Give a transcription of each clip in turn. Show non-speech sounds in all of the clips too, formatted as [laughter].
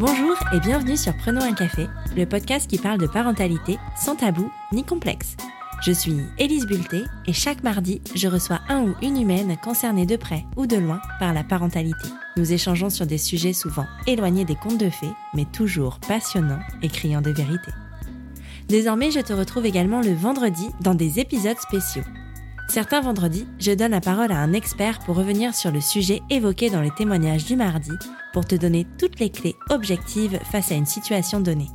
Bonjour et bienvenue sur Prenons un café, le podcast qui parle de parentalité sans tabou ni complexe. Je suis Élise Bulté et chaque mardi, je reçois un ou une humaine concernée de près ou de loin par la parentalité. Nous échangeons sur des sujets souvent éloignés des contes de fées, mais toujours passionnants et criant de vérité. Désormais, je te retrouve également le vendredi dans des épisodes spéciaux. Certains vendredis, je donne la parole à un expert pour revenir sur le sujet évoqué dans les témoignages du mardi pour te donner toutes les clés objectives face à une situation donnée.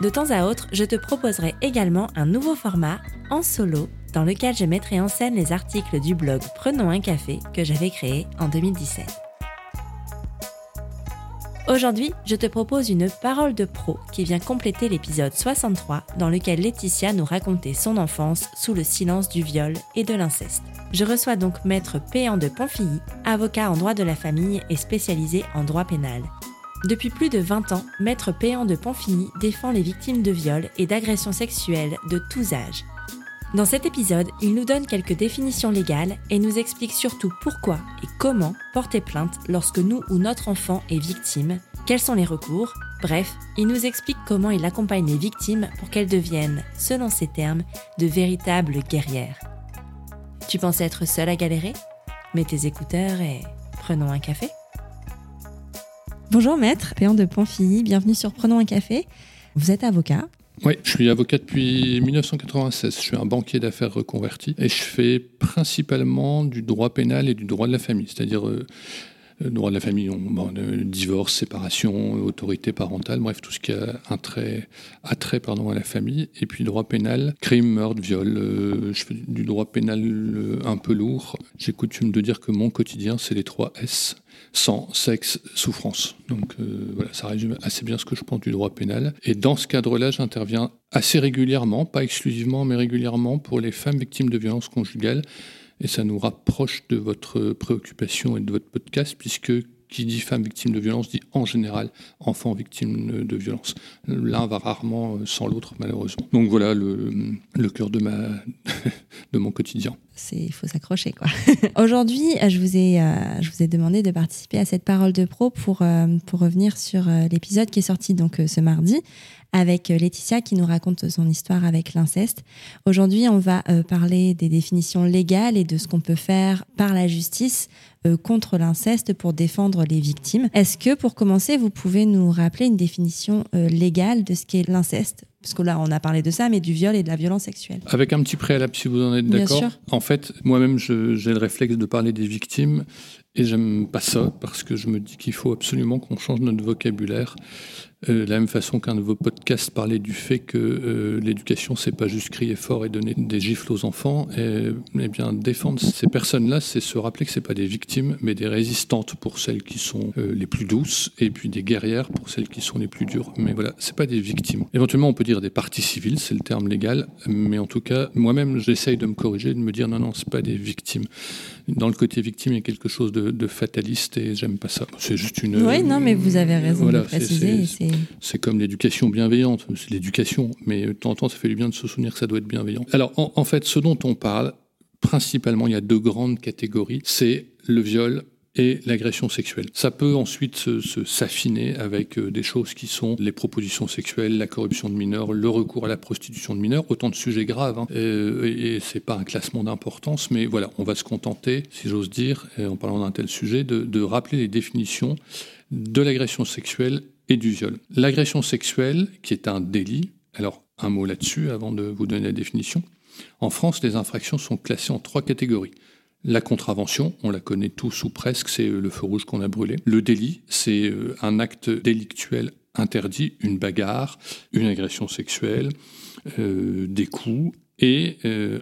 De temps à autre, je te proposerai également un nouveau format en solo dans lequel je mettrai en scène les articles du blog Prenons un café que j'avais créé en 2017. Aujourd'hui, je te propose une parole de pro qui vient compléter l'épisode 63 dans lequel Laetitia nous racontait son enfance sous le silence du viol et de l'inceste. Je reçois donc maître Péan de Pamphilly, avocat en droit de la famille et spécialisé en droit pénal. Depuis plus de 20 ans, maître Péan de Pamphilly défend les victimes de viols et d'agressions sexuelles de tous âges. Dans cet épisode, il nous donne quelques définitions légales et nous explique surtout pourquoi et comment porter plainte lorsque nous ou notre enfant est victime, quels sont les recours, bref, il nous explique comment il accompagne les victimes pour qu'elles deviennent, selon ses termes, de véritables guerrières. Tu pensais être seule à galérer? Mets tes écouteurs et prenons un café. Bonjour maître, Péan de Pamphilly, bienvenue sur Prenons un café. Vous êtes avocat, oui, je suis avocat depuis 1996. Je suis un banquier d'affaires reconverti et je fais principalement du droit pénal et du droit de la famille, c'est-à-dire euh, droit de la famille, bon, divorce, séparation, autorité parentale, bref, tout ce qui a un trait, à la famille. Et puis droit pénal, crime, meurtre, viol. Euh, je fais du droit pénal euh, un peu lourd. J'ai coutume de dire que mon quotidien, c'est les trois S sans sexe, souffrance. Donc euh, voilà, ça résume assez bien ce que je pense du droit pénal. Et dans ce cadre-là, j'interviens assez régulièrement, pas exclusivement, mais régulièrement pour les femmes victimes de violences conjugales. Et ça nous rapproche de votre préoccupation et de votre podcast, puisque qui dit femme victime de violence dit en général enfant victime de violence. L'un va rarement sans l'autre, malheureusement. Donc voilà le, cœur de, ma, [laughs] de mon quotidien. Il faut s'accrocher. quoi. [laughs] Aujourd'hui, je, vous ai, euh, je vous ai demandé de participer à cette parole de pro pour, euh, pour revenir sur euh, l'épisode qui est sorti donc, ce mardi avec Laetitia qui nous raconte son histoire avec l'inceste. Aujourd'hui, on va parler des définitions légales et de ce qu'on peut faire par la justice euh, contre l'inceste pour défendre les victimes. Est-ce que pour commencer, vous pouvez nous rappeler une définition euh, légale de ce qu'est l'inceste? Parce que là, on a parlé de ça, mais du viol et de la violence sexuelle. Avec un petit préalable, si vous en êtes d'accord. En fait, moi-même, j'ai le réflexe de parler des victimes et j'aime pas ça parce que je me dis qu'il faut absolument qu'on change notre vocabulaire. Euh, de la même façon qu'un de vos podcasts parlait du fait que euh, l'éducation, c'est pas juste crier fort et donner des gifles aux enfants. Et, eh bien, défendre ces personnes-là, c'est se rappeler que c'est pas des victimes, mais des résistantes pour celles qui sont euh, les plus douces, et puis des guerrières pour celles qui sont les plus dures. Mais voilà, c'est pas des victimes. Éventuellement, on peut dire des parties civiles, c'est le terme légal, mais en tout cas, moi-même, j'essaye de me corriger, de me dire non, non, c'est pas des victimes dans le côté victime, il y a quelque chose de, fataliste et j'aime pas ça. C'est juste une. Oui, non, mais vous avez raison de préciser. C'est comme l'éducation bienveillante. C'est l'éducation, mais de temps en temps, ça fait du bien de se souvenir que ça doit être bienveillant. Alors, en fait, ce dont on parle, principalement, il y a deux grandes catégories. C'est le viol et l'agression sexuelle. Ça peut ensuite s'affiner avec euh, des choses qui sont les propositions sexuelles, la corruption de mineurs, le recours à la prostitution de mineurs, autant de sujets graves. Hein. Euh, et, et c'est pas un classement d'importance, mais voilà, on va se contenter, si j'ose dire, en parlant d'un tel sujet, de rappeler les définitions de l'agression sexuelle et du viol. L'agression sexuelle, qui est un délit, alors un mot là-dessus avant de vous donner la définition. En France, les infractions sont classées en trois catégories. La contravention, on la connaît tous ou presque, c'est euh, le feu rouge qu'on a brûlé. Le délit, c'est euh, un acte délictuel interdit, une bagarre, une agression sexuelle, euh, des coups. Et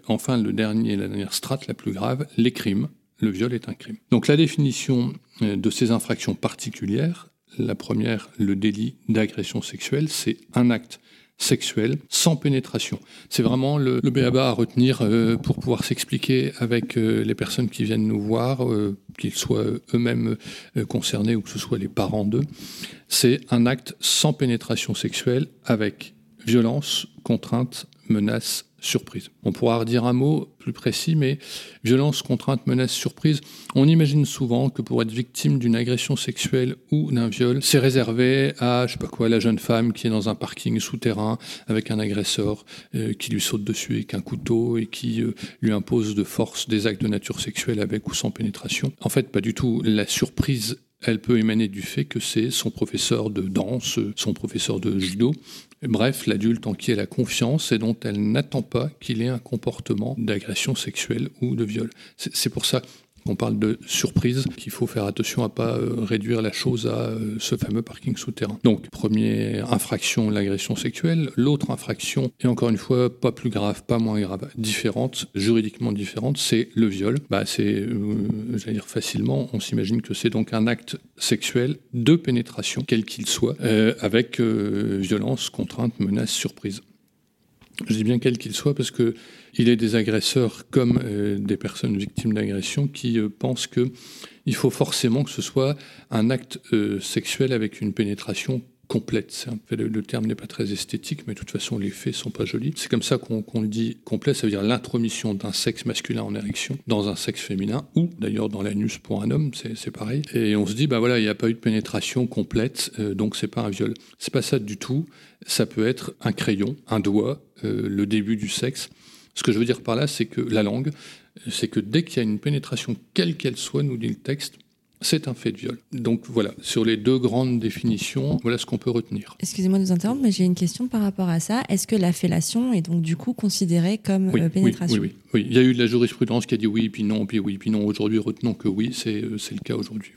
enfin, le dernier, la dernière strate, la plus grave, les crimes. Le viol est un crime. Donc la définition de ces infractions particulières, la première, le délit d'agression sexuelle, c'est un acte sexuelle sans pénétration. C'est vraiment le, le à retenir euh, pour pouvoir s'expliquer avec euh, les personnes qui viennent nous voir, euh, qu'ils soient eux-mêmes concernés ou que ce soit les parents d'eux. C'est un acte sans pénétration sexuelle avec violence, contrainte, menace surprise. On pourra redire un mot plus précis, mais violence, contrainte, menace, surprise. On imagine souvent que pour être victime d'une agression sexuelle ou d'un viol, c'est réservé à, je sais pas quoi, la jeune femme qui est dans un parking souterrain avec un agresseur euh, qui lui saute dessus avec un couteau et qui euh, lui impose de force des actes de nature sexuelle avec ou sans pénétration. En fait, pas du tout. La surprise elle peut émaner du fait que c'est son professeur de danse, son professeur de judo, Bref, l'adulte en qui elle a confiance et dont elle n'attend pas qu'il ait un comportement d'agression sexuelle ou de viol. C'est pour ça on parle de surprise, qu'il faut faire attention à pas euh, réduire la chose à euh, ce fameux parking souterrain. Donc, première infraction, l'agression sexuelle. L'autre infraction, et encore une fois, pas plus grave, pas moins grave, différente, juridiquement différente, c'est le viol. Bah, c'est, euh, j'allais dire facilement, on s'imagine que c'est donc un acte sexuel de pénétration, quel qu'il soit, avec violence, contrainte, menace, surprise. Je dis bien quel qu'il soit parce que il est des agresseurs comme euh, des personnes victimes d'agression qui euh, pensent que il faut forcément que ce soit un acte euh, sexuel avec une pénétration complète. Le, terme n'est pas très esthétique, mais de toute façon, les faits sont pas jolis. C'est comme ça qu'on le dit complet, ça veut dire l'intromission d'un sexe masculin en érection dans un sexe féminin, ou d'ailleurs dans l'anus pour un homme, c'est pareil. Et on se dit, bah voilà, il n'y a pas eu de pénétration complète, donc c'est pas un viol. C'est pas ça du tout. Ça peut être un crayon, un doigt, le début du sexe. Ce que je veux dire par là, c'est que la langue, c'est que dès qu'il y a une pénétration, quelle qu'elle soit, nous dit le texte, c'est un fait de viol. Donc voilà, sur les deux grandes définitions, voilà ce qu'on peut retenir. Excusez-moi de vous interrompre, mais j'ai une question par rapport à ça. Est-ce que la fellation est donc du coup considérée comme euh, pénétration? oui, oui, oui, Il y a eu de la jurisprudence qui a dit oui, puis non, puis oui, puis non. Aujourd'hui, retenons que oui, c'est euh, le cas aujourd'hui.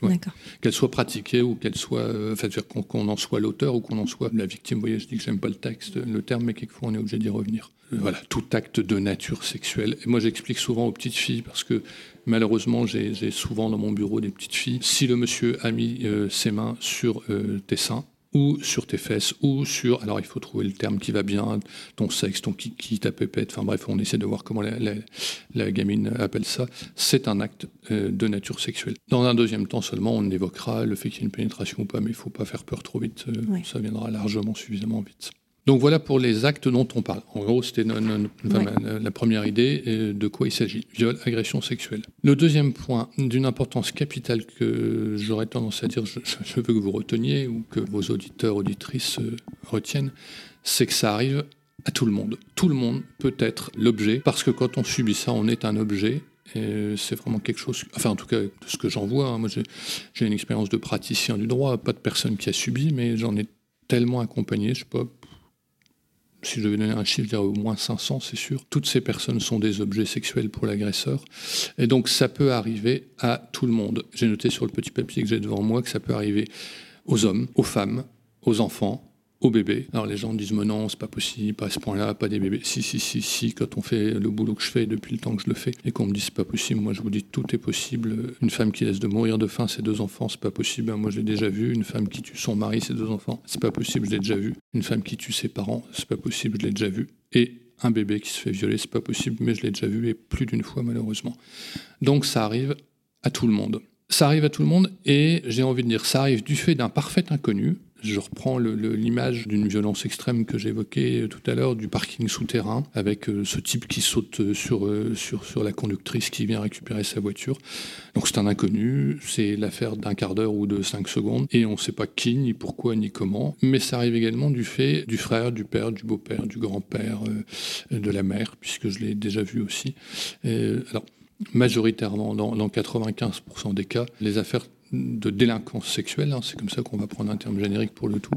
Qu'elle soit pratiquée ou qu'elle soit, euh, enfin, qu'on en soit l'auteur ou qu'on en soit la victime. Vous voyez, je dis que j'aime pas le texte, le terme, mais quelquefois on est obligé d'y revenir voilà, tout acte de nature sexuelle. Et moi, j'explique souvent aux petites filles, parce que malheureusement, j'ai souvent dans mon bureau des petites filles, si le monsieur a mis euh, ses mains sur euh, tes seins, ou sur tes fesses, ou sur, alors il faut trouver le terme qui va bien, ton sexe, ton kiki, ta pépette, enfin bref, on essaie de voir comment la, gamine appelle ça, c'est un acte euh, de nature sexuelle. Dans un deuxième temps seulement, on évoquera le fait qu'il y ait une pénétration ou pas, mais il ne faut pas faire peur trop vite, ça viendra largement suffisamment vite. Donc voilà pour les actes dont on parle. En gros, c'était la première idée euh, de quoi il s'agit. Viol, agression sexuelle. Le deuxième point d'une importance capitale que j'aurais tendance à dire, je, veux que vous reteniez ou que vos auditeurs, auditrices euh, retiennent, c'est que ça arrive à tout le monde. Tout le monde peut être l'objet, parce que quand on subit ça, on est un objet et c'est vraiment quelque chose, enfin en tout cas de ce que j'en vois, hein. moi j'ai une expérience de praticien du droit, pas de personne qui a subi, mais j'en ai tellement accompagné, je sais pas, si je devais donner un chiffre, je dirais au moins 500, c'est sûr. Toutes ces personnes sont des objets sexuels pour l'agresseur. Et donc, ça peut arriver à tout le monde. J'ai noté sur le petit papier que j'ai devant moi que ça peut arriver aux hommes, aux femmes, aux enfants, aux bébés. Alors les gens disent mais non, c'est pas possible, pas à ce point-là, pas des bébés. Si, si, si, si, quand on fait le boulot que je fais depuis le temps que je le fais et qu'on me dit c'est pas possible, moi je vous dis tout est possible. Une femme qui laisse de mourir de faim ses deux enfants, c'est pas possible. Moi je l'ai déjà vu. Une femme qui tue son mari, ses deux enfants, c'est pas possible, je l'ai déjà vu. Une femme qui tue ses parents, c'est pas possible, je l'ai déjà vu. Et un bébé qui se fait violer, c'est pas possible, mais je l'ai déjà vu et plus d'une fois malheureusement. Donc ça arrive à tout le monde. Ça arrive à tout le monde et j'ai envie de dire, ça arrive du fait d'un parfait inconnu, je reprends l'image d'une violence extrême que j'évoquais euh, tout à l'heure, du parking souterrain, avec euh, ce type qui saute euh, sur, la conductrice qui vient récupérer sa voiture. Donc c'est un inconnu, c'est l'affaire d'un quart d'heure ou de cinq secondes, et on ne sait pas qui, ni pourquoi, ni comment. Mais ça arrive également du fait du frère, du père, du beau-père, du grand-père, de la mère, puisque je l'ai déjà vu aussi. alors, majoritairement, dans, dans 95% des cas, les affaires de délinquance sexuelle, hein, c'est comme ça qu'on va prendre un terme générique pour le tout,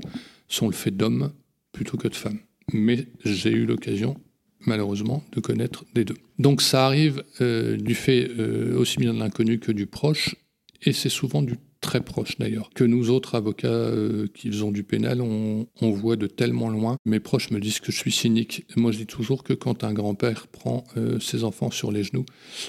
sont le fait d'hommes plutôt que de femmes. Mais j'ai eu l'occasion, malheureusement, de connaître des deux. Donc ça arrive euh, du fait euh, aussi bien de l'inconnu que du proche, et c'est souvent du très proche d'ailleurs, que nous autres avocats euh, qui faisons du pénal, on, on, voit de tellement loin. Mes proches me disent que je suis cynique. Moi, je dis toujours que quand un grand-père prend ses enfants sur les genoux,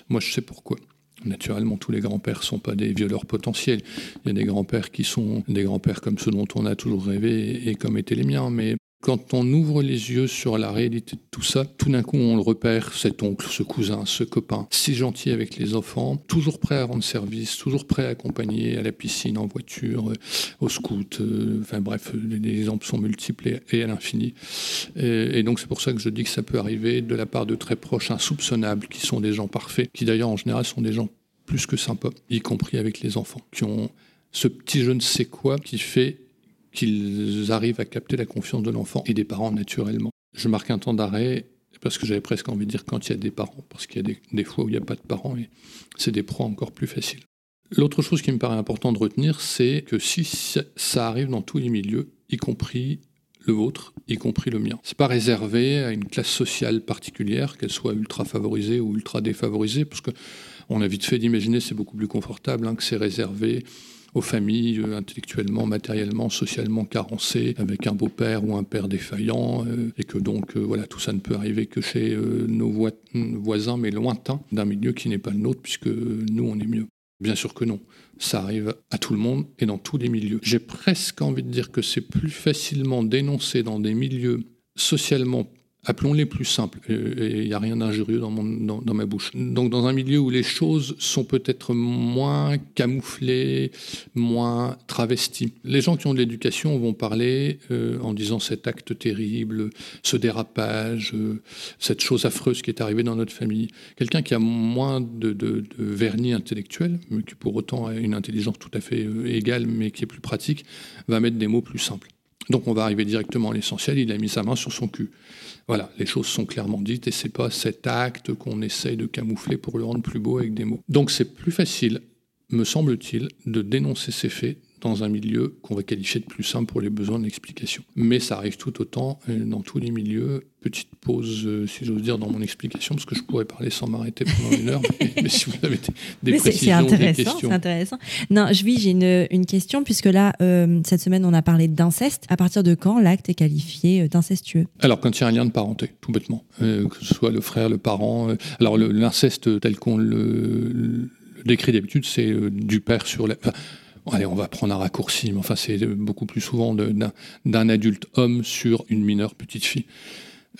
moi, je sais pourquoi. Naturellement, tous les grands-pères ne sont pas des violeurs potentiels. Il y a des grands-pères qui sont des grands-pères comme ceux dont on a toujours rêvé et comme étaient les miens. Mais Quand on ouvre les yeux sur la réalité de tout ça, tout d'un coup on le repère, cet oncle, ce cousin, ce copain, si gentil avec les enfants, toujours prêt à rendre service, toujours prêt à accompagner à la piscine, en voiture, euh, au scout, euh, enfin bref, les exemples sont multiples et à l'infini. Et, donc c'est pour ça que je dis que ça peut arriver de la part de très proches insoupçonnables, qui sont des gens parfaits, qui d'ailleurs en général sont des gens plus que sympas, y compris avec les enfants, qui ont ce petit je ne sais quoi qui fait qu'ils arrivent à capter la confiance de l'enfant et des parents naturellement. Je marque un temps d'arrêt parce que j'avais presque envie de dire quand il y a des parents, parce qu'il y a des, fois où il n'y a pas de parents et c'est des proies encore plus faciles. L'autre chose qui me paraît important de retenir, c'est que si ça arrive dans tous les milieux, y compris le vôtre, y compris le mien. C'est pas réservé à une classe sociale particulière, qu'elle soit ultra favorisée ou ultra défavorisée, parce que on a vite fait d'imaginer, c'est beaucoup plus confortable, hein, que c'est réservé aux familles euh, intellectuellement, matériellement, socialement carencées, avec un beau-père ou un père défaillant, euh, et que donc euh, voilà, tout ça ne peut arriver que chez nos voisins, mais lointains, d'un milieu qui n'est pas le nôtre, puisque nous, on est mieux. Bien sûr que non. Ça arrive à tout le monde et dans tous les milieux. J'ai presque envie de dire que c'est plus facilement dénoncé dans des milieux socialement appelons-les plus simples, il n'y a rien d'injurieux dans, ma bouche. Donc dans un milieu où les choses sont peut-être moins camouflées, moins travesties. Les gens qui ont de l'éducation vont parler euh, en disant cet acte terrible, ce dérapage, euh, cette chose affreuse qui est arrivée dans notre famille. Quelqu'un qui a moins de, vernis intellectuel, mais qui pour autant a une intelligence tout à fait euh, égale, mais qui est plus pratique, va mettre des mots plus simples. Donc on va arriver directement à l'essentiel, il a mis sa main sur son cul. Voilà, les choses sont clairement dites et c'est pas cet acte qu'on essaye de camoufler pour le rendre plus beau avec des mots. Donc c'est plus facile, me semble-t-il, de dénoncer ces faits dans un milieu qu'on va qualifier de plus simple pour les besoins de l'explication. Mais ça arrive tout autant euh, dans tous les milieux. Petite pause, euh, si j'ose dire, dans mon explication, parce que je pourrais parler sans m'arrêter pendant une heure, mais, si vous avez des, précisions, des questions. C'est intéressant. Non, je vis, j'ai une, une, question, puisque là, euh, cette semaine, on a parlé d'inceste. À partir de quand l'acte est qualifié d'incestueux? Alors, quand il y a un lien de parenté, tout bêtement, que ce soit le frère, le parent. alors, l'inceste tel qu'on le, décrit d'habitude, c'est du père sur la. Allez, on va prendre un raccourci, mais enfin, c'est beaucoup plus souvent d'un adulte homme sur une mineure petite fille.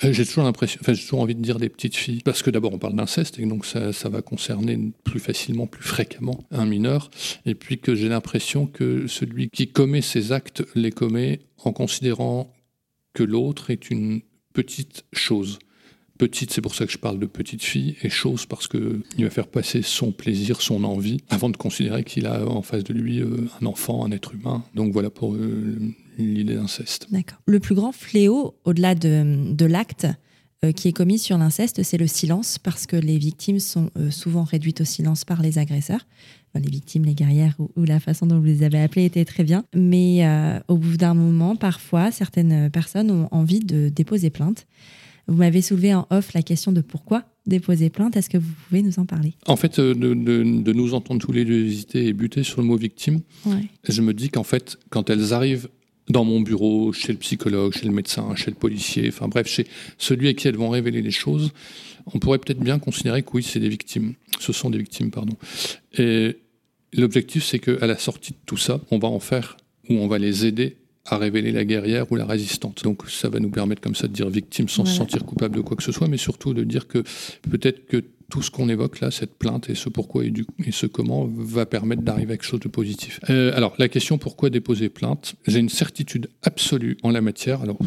Euh, j'ai toujours l'impression, enfin, j'ai toujours envie de dire des petites filles, parce que d'abord on parle d'inceste, et donc ça, va concerner plus facilement, plus fréquemment un mineur, et puis que j'ai l'impression que celui qui commet ces actes les commet en considérant que l'autre est une petite chose petite, c'est pour ça que je parle de petite fille, et chose parce qu'il va faire passer son plaisir, son envie, avant de considérer qu'il a en face de lui euh, un enfant, un être humain. Donc voilà pour euh, l'idée d'inceste. D'accord. Le plus grand fléau, au-delà de, l'acte, euh, qui est commis sur l'inceste, c'est le silence, parce que les victimes sont souvent réduites au silence par les agresseurs. les victimes, les guerrières, ou, ou, la façon dont vous les avez appelées était très bien. Mais au bout d'un moment, parfois, certaines personnes ont envie de déposer plainte. Vous m'avez soulevé en off la question de pourquoi déposer plainte. Est-ce que vous pouvez nous en parler? En fait, euh, de, nous entendre tous les deux hésiter et buter sur le mot victime, je me dis qu'en fait, quand elles arrivent dans mon bureau, chez le psychologue, chez le médecin, chez le policier, enfin bref, chez celui à qui elles vont révéler les choses, on pourrait peut-être bien considérer que oui, c'est des victimes. Ce sont des victimes, pardon. Et l'objectif, c'est qu'à la sortie de tout ça, on va en faire ou on va les aider à révéler la guerrière ou la résistante. Donc ça va nous permettre comme ça de dire victime sans se sentir coupable de quoi que ce soit, mais surtout de dire que peut-être que tout ce qu'on évoque là, cette plainte et ce pourquoi et, ce comment, va permettre d'arriver à quelque chose de positif. Euh, alors, la question pourquoi déposer plainte? J'ai une certitude absolue en la matière. Alors,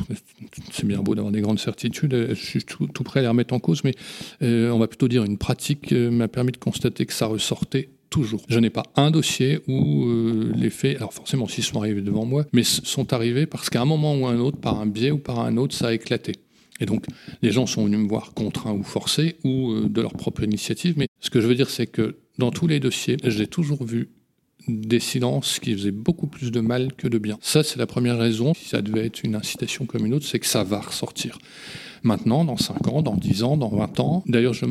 c'est bien beau d'avoir des grandes certitudes, je suis tout, prêt à les remettre en cause, mais euh, on va plutôt dire une pratique euh, m'a permis de constater que ça ressortait toujours. Je n'ai pas un dossier où euh, les faits, alors forcément s'ils sont arrivés devant moi, mais sont arrivés parce qu'à un moment ou un autre, par un biais ou par un autre, ça a éclaté. Et donc, les gens sont venus me voir contraints ou forcés ou euh, de leur propre initiative. Mais ce que je veux dire, c'est que dans tous les dossiers, j'ai toujours vu des silences qui faisaient beaucoup plus de mal que de bien. Ça, c'est la première raison. Si ça devait être une incitation comme une autre, c'est que ça va ressortir maintenant, dans 5 ans, dans 10 ans, dans 20 ans. D'ailleurs, je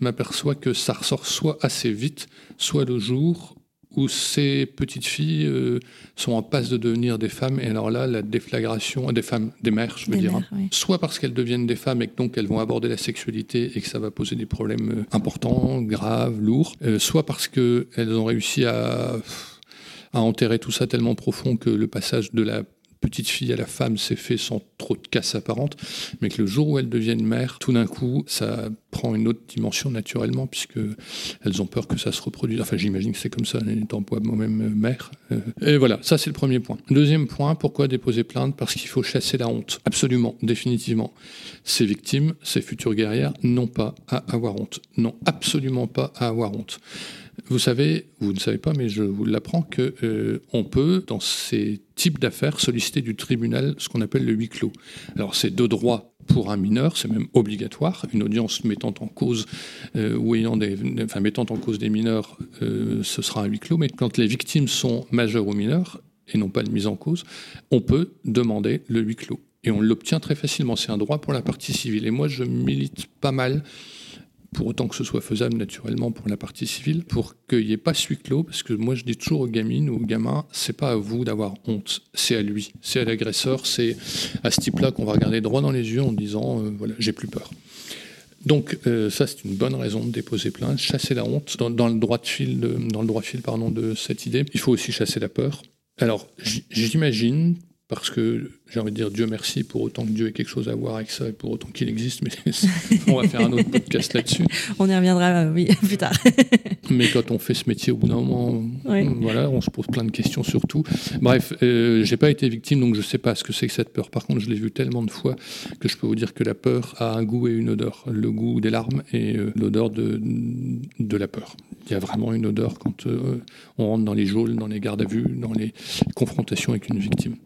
m'aperçois que ça ressort soit assez vite, soit le jour où ces petites filles euh, sont en passe de devenir des femmes. Et alors là, la déflagration, des femmes, des mères, je veux dire, hein. soit parce qu'elles deviennent des femmes et que donc elles vont aborder la sexualité et que ça va poser des problèmes euh, importants, graves, lourds, euh, soit parce qu'elles ont réussi à, à enterrer tout ça tellement profond que le passage de la petite fille à la femme s'est fait sans trop de casse apparente, mais que le jour où elles deviennent mères, tout d'un coup, ça prend une autre dimension naturellement, puisque elles ont peur que ça se reproduise. Enfin, j'imagine que c'est comme ça, étant moi-même mère. Euh, et voilà, ça c'est le premier point. Deuxième point, pourquoi déposer plainte? Parce qu'il faut chasser la honte. Absolument, définitivement. Ces victimes, ces futures guerrières, n'ont pas à avoir honte. Non, absolument pas à avoir honte. Vous savez, vous ne savez pas, mais je vous l'apprends, qu'on euh, peut, dans ces types d'affaires, solliciter du tribunal ce qu'on appelle le huis clos. Alors c'est de droit pour un mineur, c'est même obligatoire. Une audience mettant en cause euh, ou ayant des, enfin, mettant en cause des mineurs, euh, ce sera un huis clos. Mais quand les victimes sont majeures ou mineures et non pas de mise en cause, on peut demander le huis clos. Et on l'obtient très facilement. C'est un droit pour la partie civile. Et moi, je milite pas mal pour autant que ce soit faisable naturellement pour la partie civile, pour qu'il n'y ait pas ce huis clos, parce que moi je dis toujours aux gamines ou aux gamins, c'est pas à vous d'avoir honte, c'est à lui, c'est à l'agresseur, c'est à ce type-là qu'on va regarder droit dans les yeux en disant, euh, voilà, j'ai plus peur. Donc euh, ça c'est une bonne raison de déposer plainte, chasser la honte dans, le droit de fil, dans le droit fil pardon de cette idée. Il faut aussi chasser la peur. Alors j'imagine parce que j'ai envie de dire Dieu merci pour autant que Dieu ait quelque chose à voir avec ça et pour autant qu'il existe, mais [laughs] on va faire un autre podcast là-dessus. [laughs] On y reviendra, oui, [laughs] plus tard. mais quand on fait ce métier, au bout d'un moment, voilà, on se pose plein de questions sur tout. Bref, euh, j'ai pas été victime, donc je sais pas ce que c'est que cette peur. Par contre, je l'ai vu tellement de fois que je peux vous dire que la peur a un goût et une odeur. Le goût des larmes et euh, l'odeur de, de la peur. Il y a vraiment une odeur quand euh, on rentre dans les geôles, dans les gardes à vue, dans les confrontations avec une victime.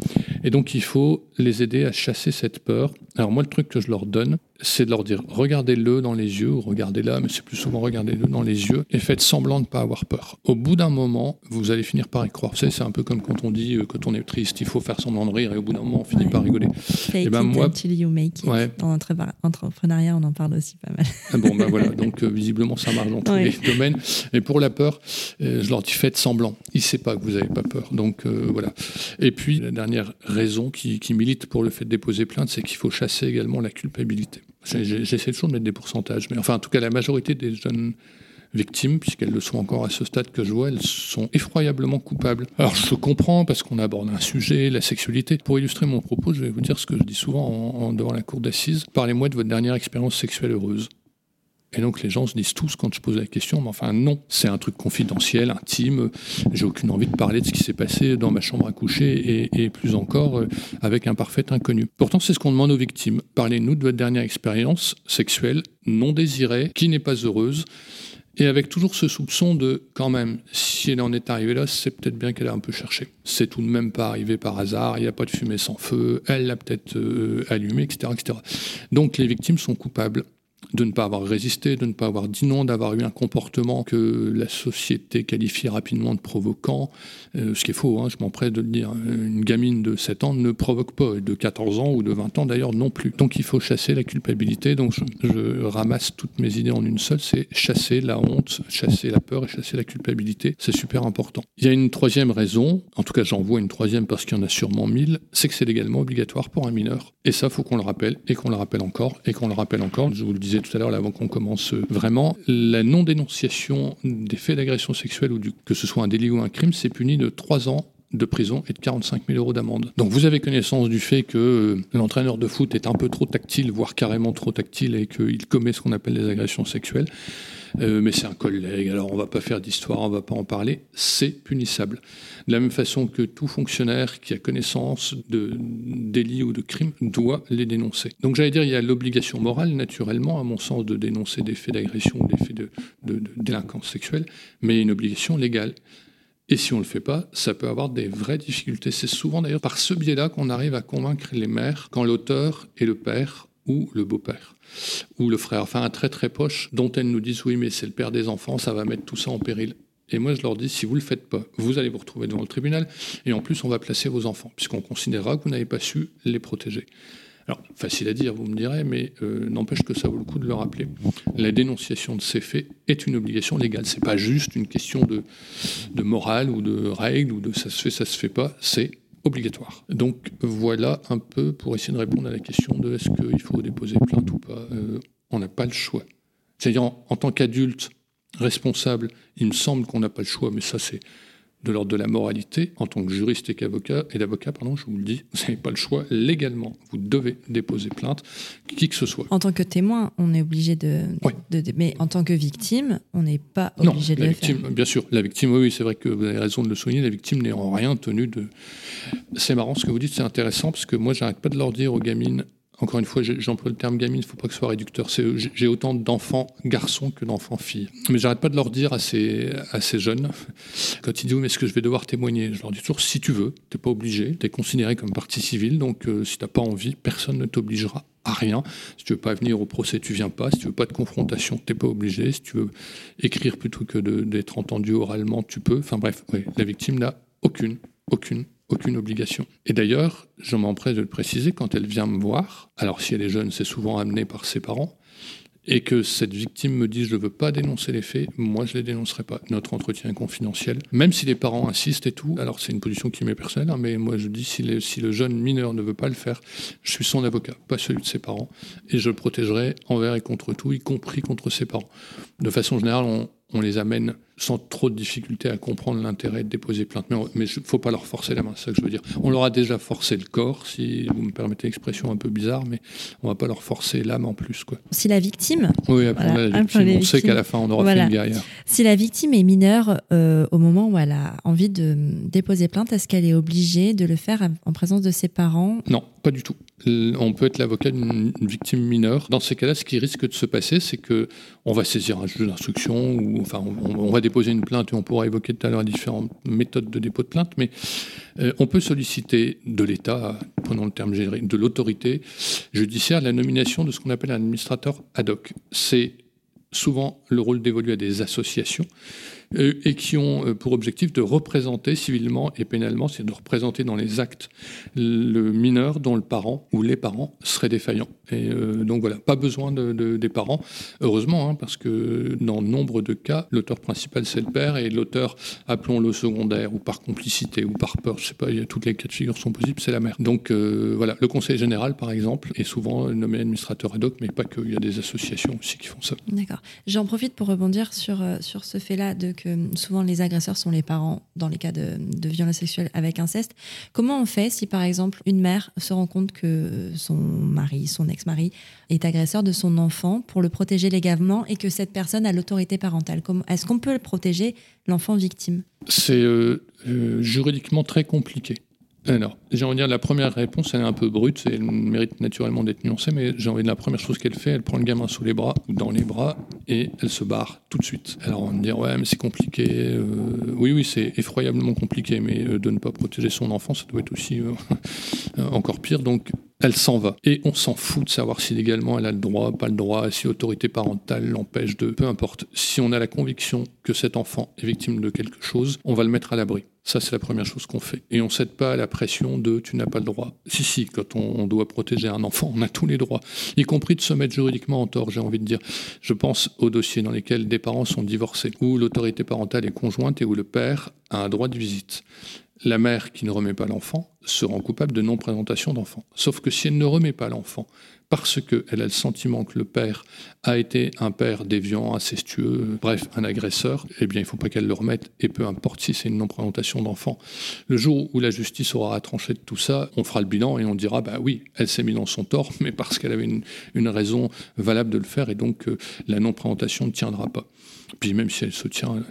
Et donc il faut les aider à chasser cette peur. Alors moi, le truc que je leur donne, c'est de leur dire regardez-le dans les yeux, ou regardez-la, mais c'est plus souvent regardez-le dans les yeux, et faites semblant de ne pas avoir peur. Au bout d'un moment, vous allez finir par y croire. Vous savez, c'est un peu comme quand on dit euh, que quand on est triste, il faut faire semblant de rire, et au bout d'un moment, on finit par rigoler. et eh ben moi, you make it. Dans l'entrepreneuriat, on en parle aussi pas mal. Ah bon, ben voilà, donc euh, visiblement, ça marche dans tous les domaines. Et pour la peur, euh, je leur dis faites semblant. Il ne sait pas que vous n'avez pas peur. Donc voilà. Et puis, la dernière raison qui, qui milite pour le fait de déposer plainte, c'est qu'il faut chasser également la culpabilité. J'essaie toujours de mettre des pourcentages, mais enfin, en tout cas, la majorité des jeunes victimes, puisqu'elles le sont encore à ce stade que je vois, elles sont effroyablement coupables. Alors je comprends parce qu'on aborde un sujet, la sexualité. Pour illustrer mon propos, je vais vous dire ce que je dis souvent en devant la cour d'assises. Parlez-moi de votre dernière expérience sexuelle heureuse. Et donc les gens se disent tous quand je pose la question, mais enfin non, c'est un truc confidentiel, intime, j'ai aucune envie de parler de ce qui s'est passé dans ma chambre à coucher et, plus encore euh, avec un parfait inconnu. Pourtant c'est ce qu'on demande aux victimes. Parlez-nous de votre dernière expérience sexuelle non désirée, qui n'est pas heureuse, et avec toujours ce soupçon de, quand même, si elle en est arrivée là, c'est peut-être bien qu'elle a un peu cherché. C'est tout de même pas arrivé par hasard, il n'y a pas de fumée sans feu, elle l'a peut-être euh, allumé, etc., etc. Donc les victimes sont coupables de ne pas avoir résisté, de ne pas avoir dit non, d'avoir eu un comportement que la société qualifie rapidement de provoquant, euh, ce qui est faux, hein, je m'empresse de le dire. Une gamine de 7 ans ne provoque pas, de 14 ans ou de 20 ans d'ailleurs non plus. Donc il faut chasser la culpabilité, donc je, ramasse toutes mes idées en une seule, c'est chasser la honte, chasser la peur et chasser la culpabilité, c'est super important. Il y a une troisième raison, en tout cas j'en vois une troisième parce qu'il y en a sûrement mille, c'est que c'est légalement obligatoire pour un mineur. Et ça, faut qu'on le rappelle, et qu'on le rappelle encore, et qu'on le rappelle encore. Je vous le disais tout à l'heure, avant qu'on commence vraiment, la non-dénonciation des faits d'agression sexuelle, ou que ce soit un délit ou un crime, c'est puni de 3 ans de prison et de 45 000 euros d'amende. Donc vous avez connaissance du fait que euh, l'entraîneur de foot est un peu trop tactile, voire carrément trop tactile, et qu'il commet ce qu'on appelle des agressions sexuelles. Euh, mais c'est un collègue, alors on va pas faire d'histoire, on va pas en parler, c'est punissable. De la même façon que tout fonctionnaire qui a connaissance de délits ou de crimes doit les dénoncer. Donc j'allais dire, il y a l'obligation morale, naturellement, à mon sens, de dénoncer des faits d'agression ou des faits de, de délinquance sexuelle, mais il y a une obligation légale. Et si on ne le fait pas, ça peut avoir des vraies difficultés. C'est souvent d'ailleurs par ce biais-là qu'on arrive à convaincre les mères quand l'auteur est le père ou le beau-père ou le frère, enfin un très très proche, dont elles nous disent oui mais c'est le père des enfants, ça va mettre tout ça en péril. Et moi je leur dis si vous ne le faites pas, vous allez vous retrouver devant le tribunal et en plus on va placer vos enfants, puisqu'on considérera que vous n'avez pas su les protéger. Alors, facile à dire, vous me direz, mais euh, n'empêche que ça vaut le coup de le rappeler. La dénonciation de ces faits est une obligation légale. C'est pas juste une question de, morale ou de règle ou de ça se fait, ça se fait pas. C'est obligatoire. Donc voilà un peu pour essayer de répondre à la question de est-ce qu'il faut déposer plainte ou pas. Euh, on n'a pas le choix. C'est-à-dire en, tant qu'adulte responsable, il me semble qu'on n'a pas le choix, mais ça c'est de l'ordre de la moralité, en tant que juriste et qu'avocat, et d'avocat, pardon, je vous le dis, vous n'avez pas le choix. Légalement, vous devez déposer plainte, qui que ce soit. En tant que témoin, on est obligé de, de, Mais en tant que victime, on n'est pas obligé de la le victime, faire. Bien sûr, la victime, oui, c'est vrai que vous avez raison de le souligner, la victime n'est en rien tenue de. C'est marrant ce que vous dites, c'est intéressant, parce que moi, j'arrête pas de leur dire aux gamines encore une fois, j'emploie le terme gamine, il ne faut pas que ce soit réducteur. J'ai autant d'enfants garçons que d'enfants filles. Mais j'arrête pas de leur dire à ces, jeunes, quand ils disent, mais est-ce que je vais devoir témoigner? Je leur dis toujours, si tu veux, tu n'es pas obligé, tu es considéré comme partie civile, donc euh, si tu n'as pas envie, personne ne t'obligera à rien. Si tu veux pas venir au procès, tu viens pas. Si tu veux pas de confrontation, tu n'es pas obligé. Si tu veux écrire plutôt que d'être entendu oralement, tu peux. Enfin bref, la victime n'a aucune, aucune aucune obligation. Et d'ailleurs, je m'empresse de le préciser, quand elle vient me voir, alors si elle est jeune, c'est souvent amené par ses parents, et que cette victime me dit je ne veux pas dénoncer les faits, moi je ne les dénoncerai pas. Notre entretien est confidentiel, même si les parents insistent et tout. Alors c'est une position qui m'est personnelle, hein, mais moi je dis si, le jeune mineur ne veut pas le faire, je suis son avocat, pas celui de ses parents, et je le protégerai envers et contre tout, y compris contre ses parents. De façon générale, on les amène sans trop de difficulté à comprendre l'intérêt de déposer plainte. Mais il ne faut pas leur forcer la main, c'est ça que je veux dire. On leur a déjà forcé le corps, si vous me permettez l'expression un peu bizarre, mais on ne va pas leur forcer l'âme en plus. Quoi. Si la victime... Oui, après la victime, on sait qu'à la fin, on aura fait une guerrière. Si la victime est mineure euh, au moment où elle a envie de déposer plainte, est-ce qu'elle est obligée de le faire en présence de ses parents? Non, pas du tout. On peut être l'avocat d'une victime mineure. Dans ces cas-là, ce qui risque de se passer, c'est que on va saisir un juge d'instruction ou enfin on, on va déposer une plainte et on pourra évoquer tout à l'heure différentes méthodes de dépôt de plainte, mais euh, on peut solliciter de l'État, prenons le terme générique, de l'autorité judiciaire, la nomination de ce qu'on appelle un administrateur ad hoc. C'est souvent le rôle dévolu à des associations et qui ont euh, pour objectif de représenter civilement et pénalement, c'est de représenter dans les actes le mineur dont le parent ou les parents seraient défaillants. Et euh, donc voilà, pas besoin de, des parents, heureusement, hein, parce que dans nombre de cas, l'auteur principal c'est le père et l'auteur, appelons-le secondaire ou par complicité ou par peur, je sais pas, toutes les cas de figure sont possibles, c'est la mère. Donc voilà, le conseil général par exemple est souvent nommé administrateur ad hoc, mais pas que, il y a des associations aussi qui font ça. D'accord. J'en profite pour rebondir sur, sur ce fait-là de souvent les agresseurs sont les parents dans les cas de, de violence sexuelle avec inceste. Comment on fait si par exemple une mère se rend compte que son mari, son ex-mari est agresseur de son enfant pour le protéger légalement et que cette personne a l'autorité parentale? Est-ce qu'on peut protéger l'enfant victime? C'est euh, euh, juridiquement très compliqué. Alors, j'ai envie de dire, la première réponse, elle est un peu brute, elle mérite naturellement d'être nuancée, mais j'ai envie de la première chose qu'elle fait, elle prend le gamin sous les bras ou dans les bras et elle se barre tout de suite. Alors, on va me dire, ouais, mais c'est compliqué. Euh, oui, oui, c'est effroyablement compliqué, mais euh, de ne pas protéger son enfant, ça doit être aussi euh, [laughs] encore pire. Donc, elle s'en va. Et on s'en fout de savoir si légalement elle a le droit, pas le droit, si l'autorité parentale l'empêche de... Peu importe. Si on a la conviction que cet enfant est victime de quelque chose, on va le mettre à l'abri. Ça, c'est la première chose qu'on fait. Et on ne cède pas à la pression tu n'as pas le droit. Si, si, quand on, doit protéger un enfant, on a tous les droits, y compris de se mettre juridiquement en tort, j'ai envie de dire. Je pense aux dossiers dans lesquels des parents sont divorcés, où l'autorité parentale est conjointe et où le père a un droit de visite. La mère qui ne remet pas l'enfant se rend coupable de non-présentation d'enfant. Sauf que si elle ne remet pas l'enfant, parce qu'elle a le sentiment que le père a été un père déviant, incestueux, bref, un agresseur, eh bien, il ne faut pas qu'elle le remette, et peu importe si c'est une non-présentation d'enfant. Le jour où la justice aura tranché de tout ça, on fera le bilan et on dira, bah oui, elle s'est mise dans son tort, [laughs] mais parce qu'elle avait une, une, raison valable de le faire, et donc euh, la non-présentation ne tiendra pas. Puis même si elle se tient,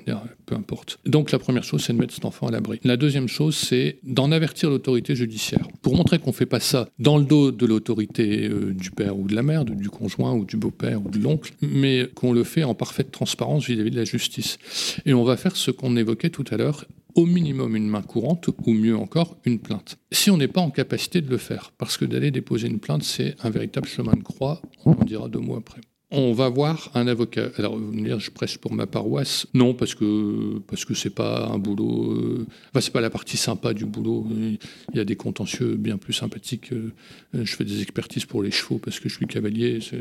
peu importe. Donc la première chose, c'est de mettre cet enfant à l'abri. La deuxième chose, c'est d'en avertir l'autorité judiciaire. Pour montrer qu'on ne fait pas ça dans le dos de l'autorité euh, du père ou de la mère, du conjoint ou du beau-père ou de l'oncle, mais qu'on le fait en parfaite transparence vis-à-vis -vis de la justice. Et on va faire ce qu'on évoquait tout à l'heure, au minimum une main courante ou mieux encore une plainte. Si on n'est pas en capacité de le faire, parce que d'aller déposer une plainte, c'est un véritable chemin de croix, on en dira deux mots après. On va voir un avocat. Alors, je prêche pour ma paroisse. Non, parce que parce que c'est pas un boulot. Euh, enfin, c'est pas la partie sympa du boulot. Il y a des contentieux bien plus sympathiques. Euh, je fais des expertises pour les chevaux parce que je suis cavalier. C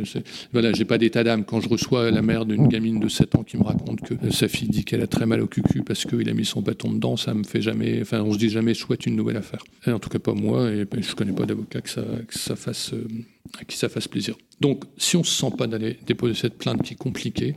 Voilà, j'ai pas d'état d'âme. Quand je reçois la mère d'une gamine de 7 ans qui me raconte que sa fille dit qu'elle a très mal au cucu parce qu'il a mis son bâton dedans, ça me fait jamais. Enfin, on se dit jamais souhaite une nouvelle affaire. En tout cas, pas moi. Et ben, je connais pas d'avocat que ça, que ça fasse. Euh, à qui ça fasse plaisir. Donc, si on ne se sent pas d'aller déposer cette plainte qui est compliquée,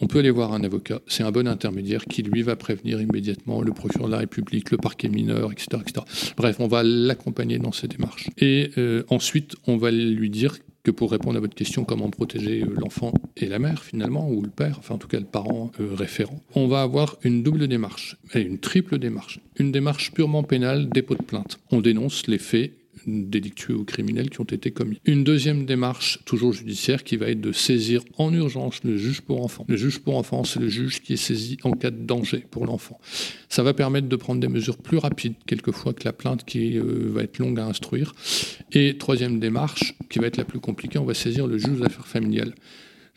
on peut aller voir un avocat. C'est un bon intermédiaire qui, lui, va prévenir immédiatement le procureur de la République, le parquet mineur, etc. etc. Bref, on va l'accompagner dans ses démarches. Et euh, ensuite, on va lui dire que pour répondre à votre question, comment protéger euh, l'enfant et la mère finalement, ou le père, enfin en tout cas le parent euh, référent, on va avoir une double démarche, une triple démarche. Une démarche purement pénale, dépôt de plainte. On dénonce les faits délictueux ou criminels qui ont été commis. Une deuxième démarche, toujours judiciaire, qui va être de saisir en urgence le juge pour enfants. Le juge pour enfants, c'est le juge qui est saisi en cas de danger pour l'enfant. Ça va permettre de prendre des mesures plus rapides, quelquefois, que la plainte qui euh, va être longue à instruire. Et troisième démarche, qui va être la plus compliquée, on va saisir le juge d'affaires familiales.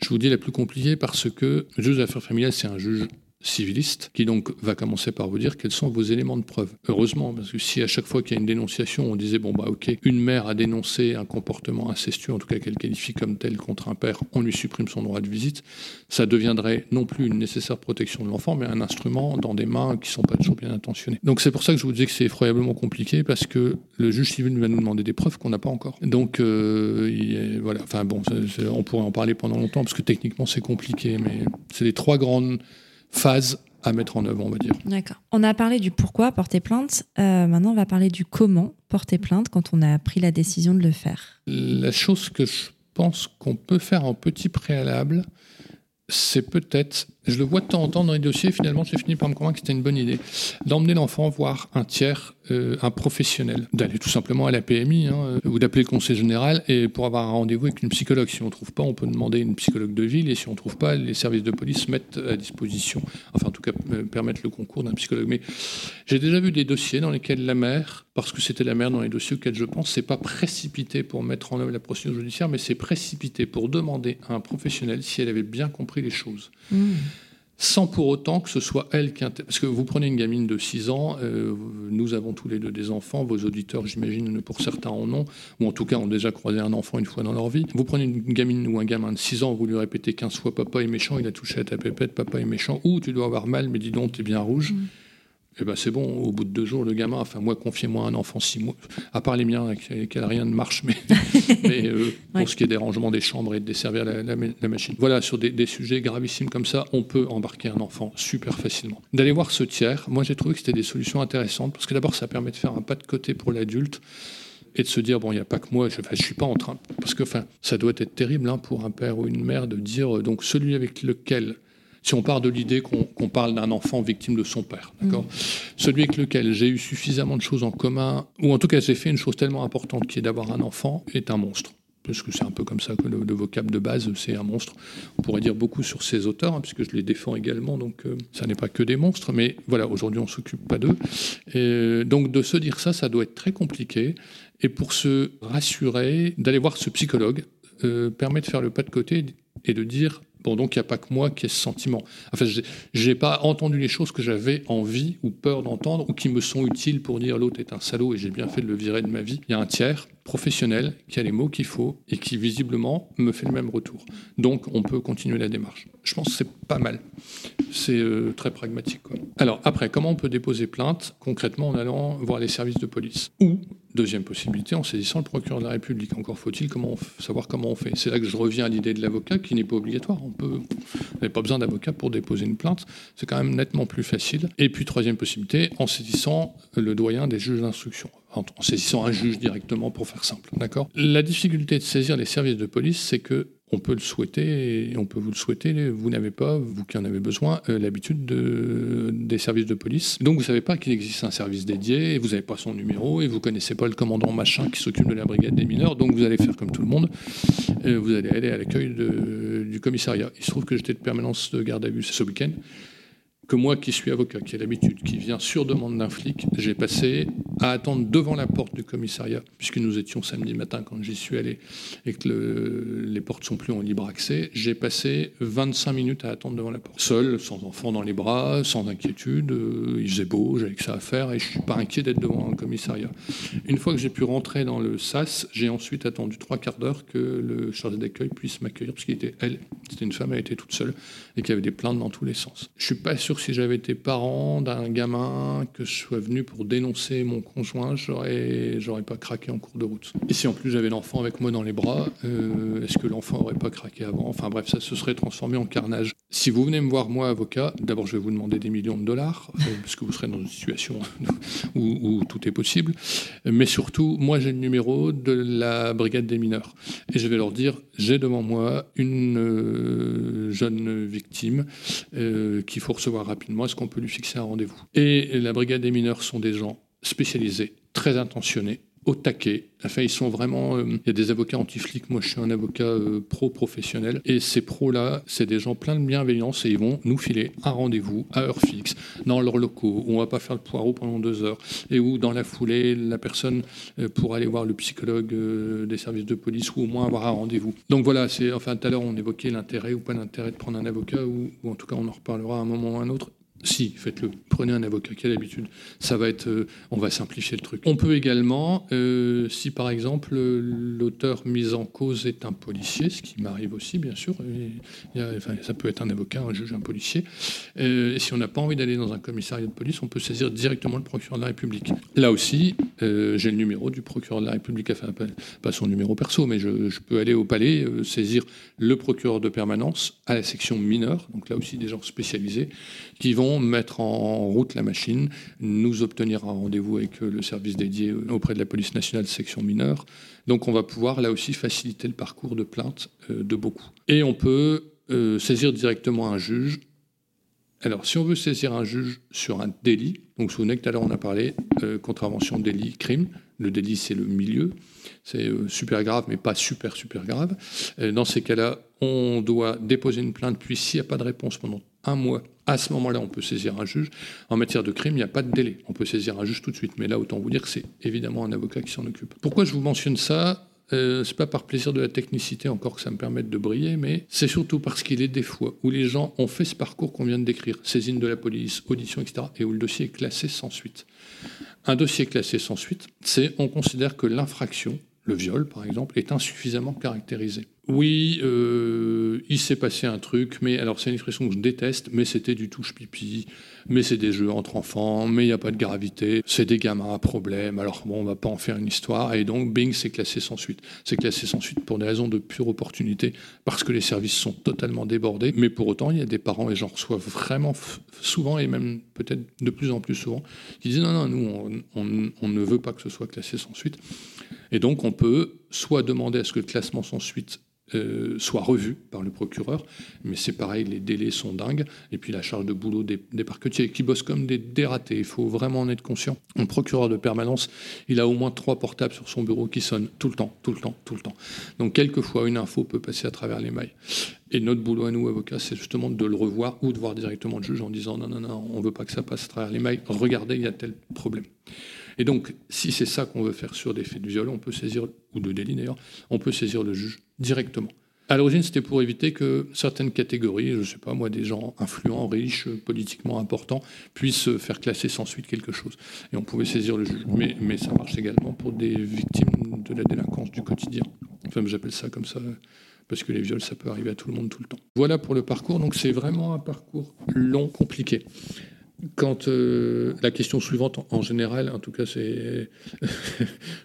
Je vous dis la plus compliquée parce que le juge d'affaires familiales, c'est un juge civiliste, qui donc va commencer par vous dire quels sont vos éléments de preuve. Heureusement, parce que si à chaque fois qu'il y a une dénonciation, on disait, bon, bah ok, une mère a dénoncé un comportement incestueux, en tout cas qu'elle qualifie comme tel contre un père, on lui supprime son droit de visite, ça deviendrait non plus une nécessaire protection de l'enfant, mais un instrument dans des mains qui ne sont pas toujours bien intentionnées. Donc c'est pour ça que je vous disais que c'est effroyablement compliqué, parce que le juge civil va nous demander des preuves qu'on n'a pas encore. Donc euh, voilà, enfin bon, on pourrait en parler pendant longtemps, parce que techniquement c'est compliqué, mais c'est les trois grandes phase à mettre en œuvre, on va dire. D'accord. On a parlé du pourquoi porter plainte. Euh, maintenant, on va parler du comment porter plainte quand on a pris la décision de le faire. La chose que je pense qu'on peut faire en petit préalable, c'est peut-être, je le vois de temps en temps dans les dossiers, finalement j'ai fini par me convaincre que c'était une bonne idée, d'emmener l'enfant voir un tiers euh, un professionnel, d'aller tout simplement à la PMI hein, euh, ou d'appeler le conseil général et pour avoir un rendez-vous avec une psychologue. Si on ne trouve pas, on peut demander une psychologue de ville et si on ne trouve pas, les services de police mettent à disposition, enfin en tout cas euh, permettent le concours d'un psychologue. Mais j'ai déjà vu des dossiers dans lesquels la mère, parce que c'était la mère dans les dossiers auxquels je pense, c'est pas précipité pour mettre en œuvre la procédure judiciaire, mais c'est précipité pour demander à un professionnel si elle avait bien compris les choses. Mmh sans pour autant que ce soit elle qui... Parce que vous prenez une gamine de 6 ans, euh, nous avons tous les deux des enfants, vos auditeurs, j'imagine, pour certains en ont, ou en tout cas ont déjà croisé un enfant une fois dans leur vie. Vous prenez une gamine ou un gamin de 6 ans, vous lui répétez 15 fois papa est méchant, il a touché à ta pépette, papa est méchant, ou tu dois avoir mal, mais dis donc, t'es bien rouge. Mm eh ben c'est bon, au bout de deux jours, le gamin, enfin moi, confiez-moi un enfant six mois, à part les miens, lesquels rien ne marche, mais, [laughs] mais euh, pour ce qui est des rangements des chambres et de desservir la, la, machine. Voilà, sur des, sujets gravissimes comme ça, on peut embarquer un enfant super facilement. D'aller voir ce tiers, moi j'ai trouvé que c'était des solutions intéressantes, parce que d'abord ça permet de faire un pas de côté pour l'adulte, et de se dire bon il n'y a pas que moi je ne suis pas en train parce que enfin ça doit être terrible hein, pour un père ou une mère de dire donc celui avec lequel si on part de l'idée qu'on parle d'un enfant victime de son père, d'accord mm. Celui avec lequel j'ai eu suffisamment de choses en commun, ou en tout cas j'ai fait une chose tellement importante qui est d'avoir un enfant, est un monstre. Parce que c'est un peu comme ça que le, vocable de base, c'est un monstre. On pourrait dire beaucoup sur ces auteurs, hein, puisque je les défends également, donc euh, ça n'est pas que des monstres, mais voilà, aujourd'hui on ne s'occupe pas d'eux. Donc de se dire ça, ça doit être très compliqué. Et pour se rassurer, d'aller voir ce psychologue euh, permet de faire le pas de côté et de dire Bon, donc il n'y a pas que moi qui ai ce sentiment. Enfin, je n'ai pas entendu les choses que j'avais envie ou peur d'entendre ou qui me sont utiles pour dire l'autre est un salaud et j'ai bien fait de le virer de ma vie. Il y a un tiers professionnel qui a les mots qu'il faut et qui visiblement me fait le même retour. Donc on peut continuer la démarche. Je pense que c'est pas mal. C'est euh, très pragmatique. Alors après, comment on peut déposer plainte concrètement en allant voir les services de police? Ou, deuxième possibilité, en saisissant le procureur de la République. Encore faut-il savoir comment on fait. C'est là que je reviens à l'idée de l'avocat qui n'est pas obligatoire. On peut, pas besoin d'avocat pour déposer une plainte. C'est quand même nettement plus facile. Et puis troisième possibilité, en saisissant le doyen des juges d'instruction en saisissant un juge directement pour faire simple. D'accord La difficulté de saisir les services de police, c'est que on peut le souhaiter et on peut vous le souhaiter. Vous n'avez pas, vous qui en avez besoin, euh, l'habitude de, des services de police. Donc vous ne savez pas qu'il existe un service dédié et vous n'avez pas son numéro et vous ne connaissez pas le commandant machin qui s'occupe de la brigade des mineurs. Donc vous allez faire comme tout le monde. Euh, vous allez aller à l'accueil du commissariat. Il se trouve que j'étais de permanence de garde à vue ce week-end que moi qui suis avocat, qui ai l'habitude, qui vient sur demande d'un flic, j'ai passé à attendre devant la porte du commissariat, puisque nous étions samedi matin quand j'y suis allé et que les portes sont plus en libre accès, j'ai passé 25 minutes à attendre devant la porte. Seul, sans enfant dans les bras, sans inquiétude, euh, il faisait beau, j'avais que ça à faire et je suis pas inquiet d'être devant un commissariat. Une fois que j'ai pu rentrer dans le SAS, j'ai ensuite attendu trois quarts d'heure que le chargé d'accueil puisse m'accueillir, parce qu'il était, elle, c'était une femme, elle était toute seule et qu'il y avait des plaintes dans tous les sens. Je suis pas sûr si j'avais été parent d'un gamin, que je sois venu pour dénoncer mon conjoint, j'aurais, j'aurais pas craqué en cours de route. Et si en plus j'avais l'enfant avec moi dans les bras, euh, est-ce que l'enfant aurait pas craqué avant? Enfin bref, ça se serait transformé en carnage. Si vous venez me voir, moi, avocat, d'abord je vais vous demander des millions de dollars, euh, parce que vous serez dans une situation où, tout est possible. Mais surtout, moi, j'ai le numéro de la brigade des mineurs. Et je vais leur dire, j'ai devant moi une euh, jeune victime qu'il faut recevoir rapidement. Est-ce qu'on peut lui fixer un rendez-vous? Et la brigade des mineurs sont des gens spécialisés, très intentionnés, au taquet. Enfin, ils sont vraiment. Euh, il y a des avocats anti-flics. Moi, je suis un avocat euh, pro-professionnel. Et ces pros-là, c'est des gens pleins de bienveillance et ils vont nous filer un rendez-vous à heure fixe dans leurs locaux où on va pas faire le poireau pendant deux heures et où, dans la foulée, la personne euh, pourra aller voir le psychologue des services de police ou au moins avoir un rendez-vous. Donc voilà, c'est. Enfin, tout à l'heure, on évoquait l'intérêt ou pas l'intérêt de prendre un avocat ou, ou en tout cas, on en reparlera à un moment ou à un autre. Si, faites-le. Prenez un avocat qui a l'habitude. Ça va être, euh, on va simplifier le truc. On peut également, euh, si par exemple l'auteur mis en cause est un policier, ce qui m'arrive aussi bien sûr, ça peut être un avocat, un juge, un policier. Euh, et si on n'a pas envie d'aller dans un commissariat de police, on peut saisir directement le procureur de la République. Là aussi, j'ai le numéro du procureur de la République, enfin pas son numéro perso, mais je, je peux aller au palais saisir le procureur de permanence à la section mineure. Donc là aussi des gens spécialisés qui vont mettre en route la machine, nous obtenir un rendez-vous avec euh, le service dédié euh, auprès de la police nationale section mineure. Donc on va pouvoir là aussi faciliter le parcours de plainte euh, de beaucoup. Et on peut saisir directement un juge. Alors si on veut saisir un juge sur un délit, donc vous vous souvenez que tout à l'heure on a parlé contravention délit crime, le délit c'est le milieu, c'est super grave mais pas super super grave. dans ces cas-là, on doit déposer une plainte puis s'il n'y a pas de réponse pendant un mois à ce moment-là, on peut saisir un juge. En matière de crime, il n'y a pas de délai. On peut saisir un juge tout de suite. Mais là, autant vous dire que c'est évidemment un avocat qui s'en occupe. Pourquoi je vous mentionne ça? Euh, c'est pas par plaisir de la technicité encore que ça me permette de briller, mais c'est surtout parce qu'il est des fois où les gens ont fait ce parcours qu'on vient de décrire, saisine de la police, audition, etc., et où le dossier est classé sans suite. Un dossier classé sans suite, c'est on considère que l'infraction, le viol par exemple, est insuffisamment caractérisé. Oui, euh, il s'est passé un truc, mais alors c'est une expression que je déteste, mais c'était du touche-pipi, mais c'est des jeux entre enfants, mais il n'y a pas de gravité, c'est des gamins à problème, alors bon, on va pas en faire une histoire, et donc bing, c'est classé sans suite. C'est classé sans suite pour des raisons de pure opportunité, parce que les services sont totalement débordés, mais pour autant, il y a des parents, et j'en reçois vraiment souvent, et même peut-être de plus en plus souvent, qui disent non, non, nous, on ne veut pas que ce soit classé sans suite. Et donc, on peut soit demander à ce que le classement sans suite euh, soit revu par le procureur. Mais c'est pareil, les délais sont dingues. Et puis la charge de boulot des, parquetiers qui bossent comme des dératés. Il faut vraiment en être conscient. Un procureur de permanence, il a au moins trois portables sur son bureau qui sonnent tout le temps, tout le temps, tout le temps. Donc quelquefois, une info peut passer à travers les mailles. Et notre boulot à nous, avocats, c'est justement de le revoir ou de voir directement le juge en disant non, non, non, on ne veut pas que ça passe à travers les mailles. Regardez, il y a tel problème. Et donc, si c'est ça qu'on veut faire sur des faits de viol, on peut saisir, ou de délit d'ailleurs, on peut saisir le juge directement. À l'origine, c'était pour éviter que certaines catégories, je ne sais pas moi, des gens influents, riches, politiquement importants, puissent faire classer sans suite quelque chose. Et on pouvait saisir le juge. Mais, mais ça marche également pour des victimes de la délinquance du quotidien. Enfin, j'appelle ça comme ça parce que les viols, ça peut arriver à tout le monde tout le temps. Voilà pour le parcours. Donc c'est vraiment un parcours long, compliqué. Quand euh, la question suivante, en, général, en tout cas, c'est, [laughs]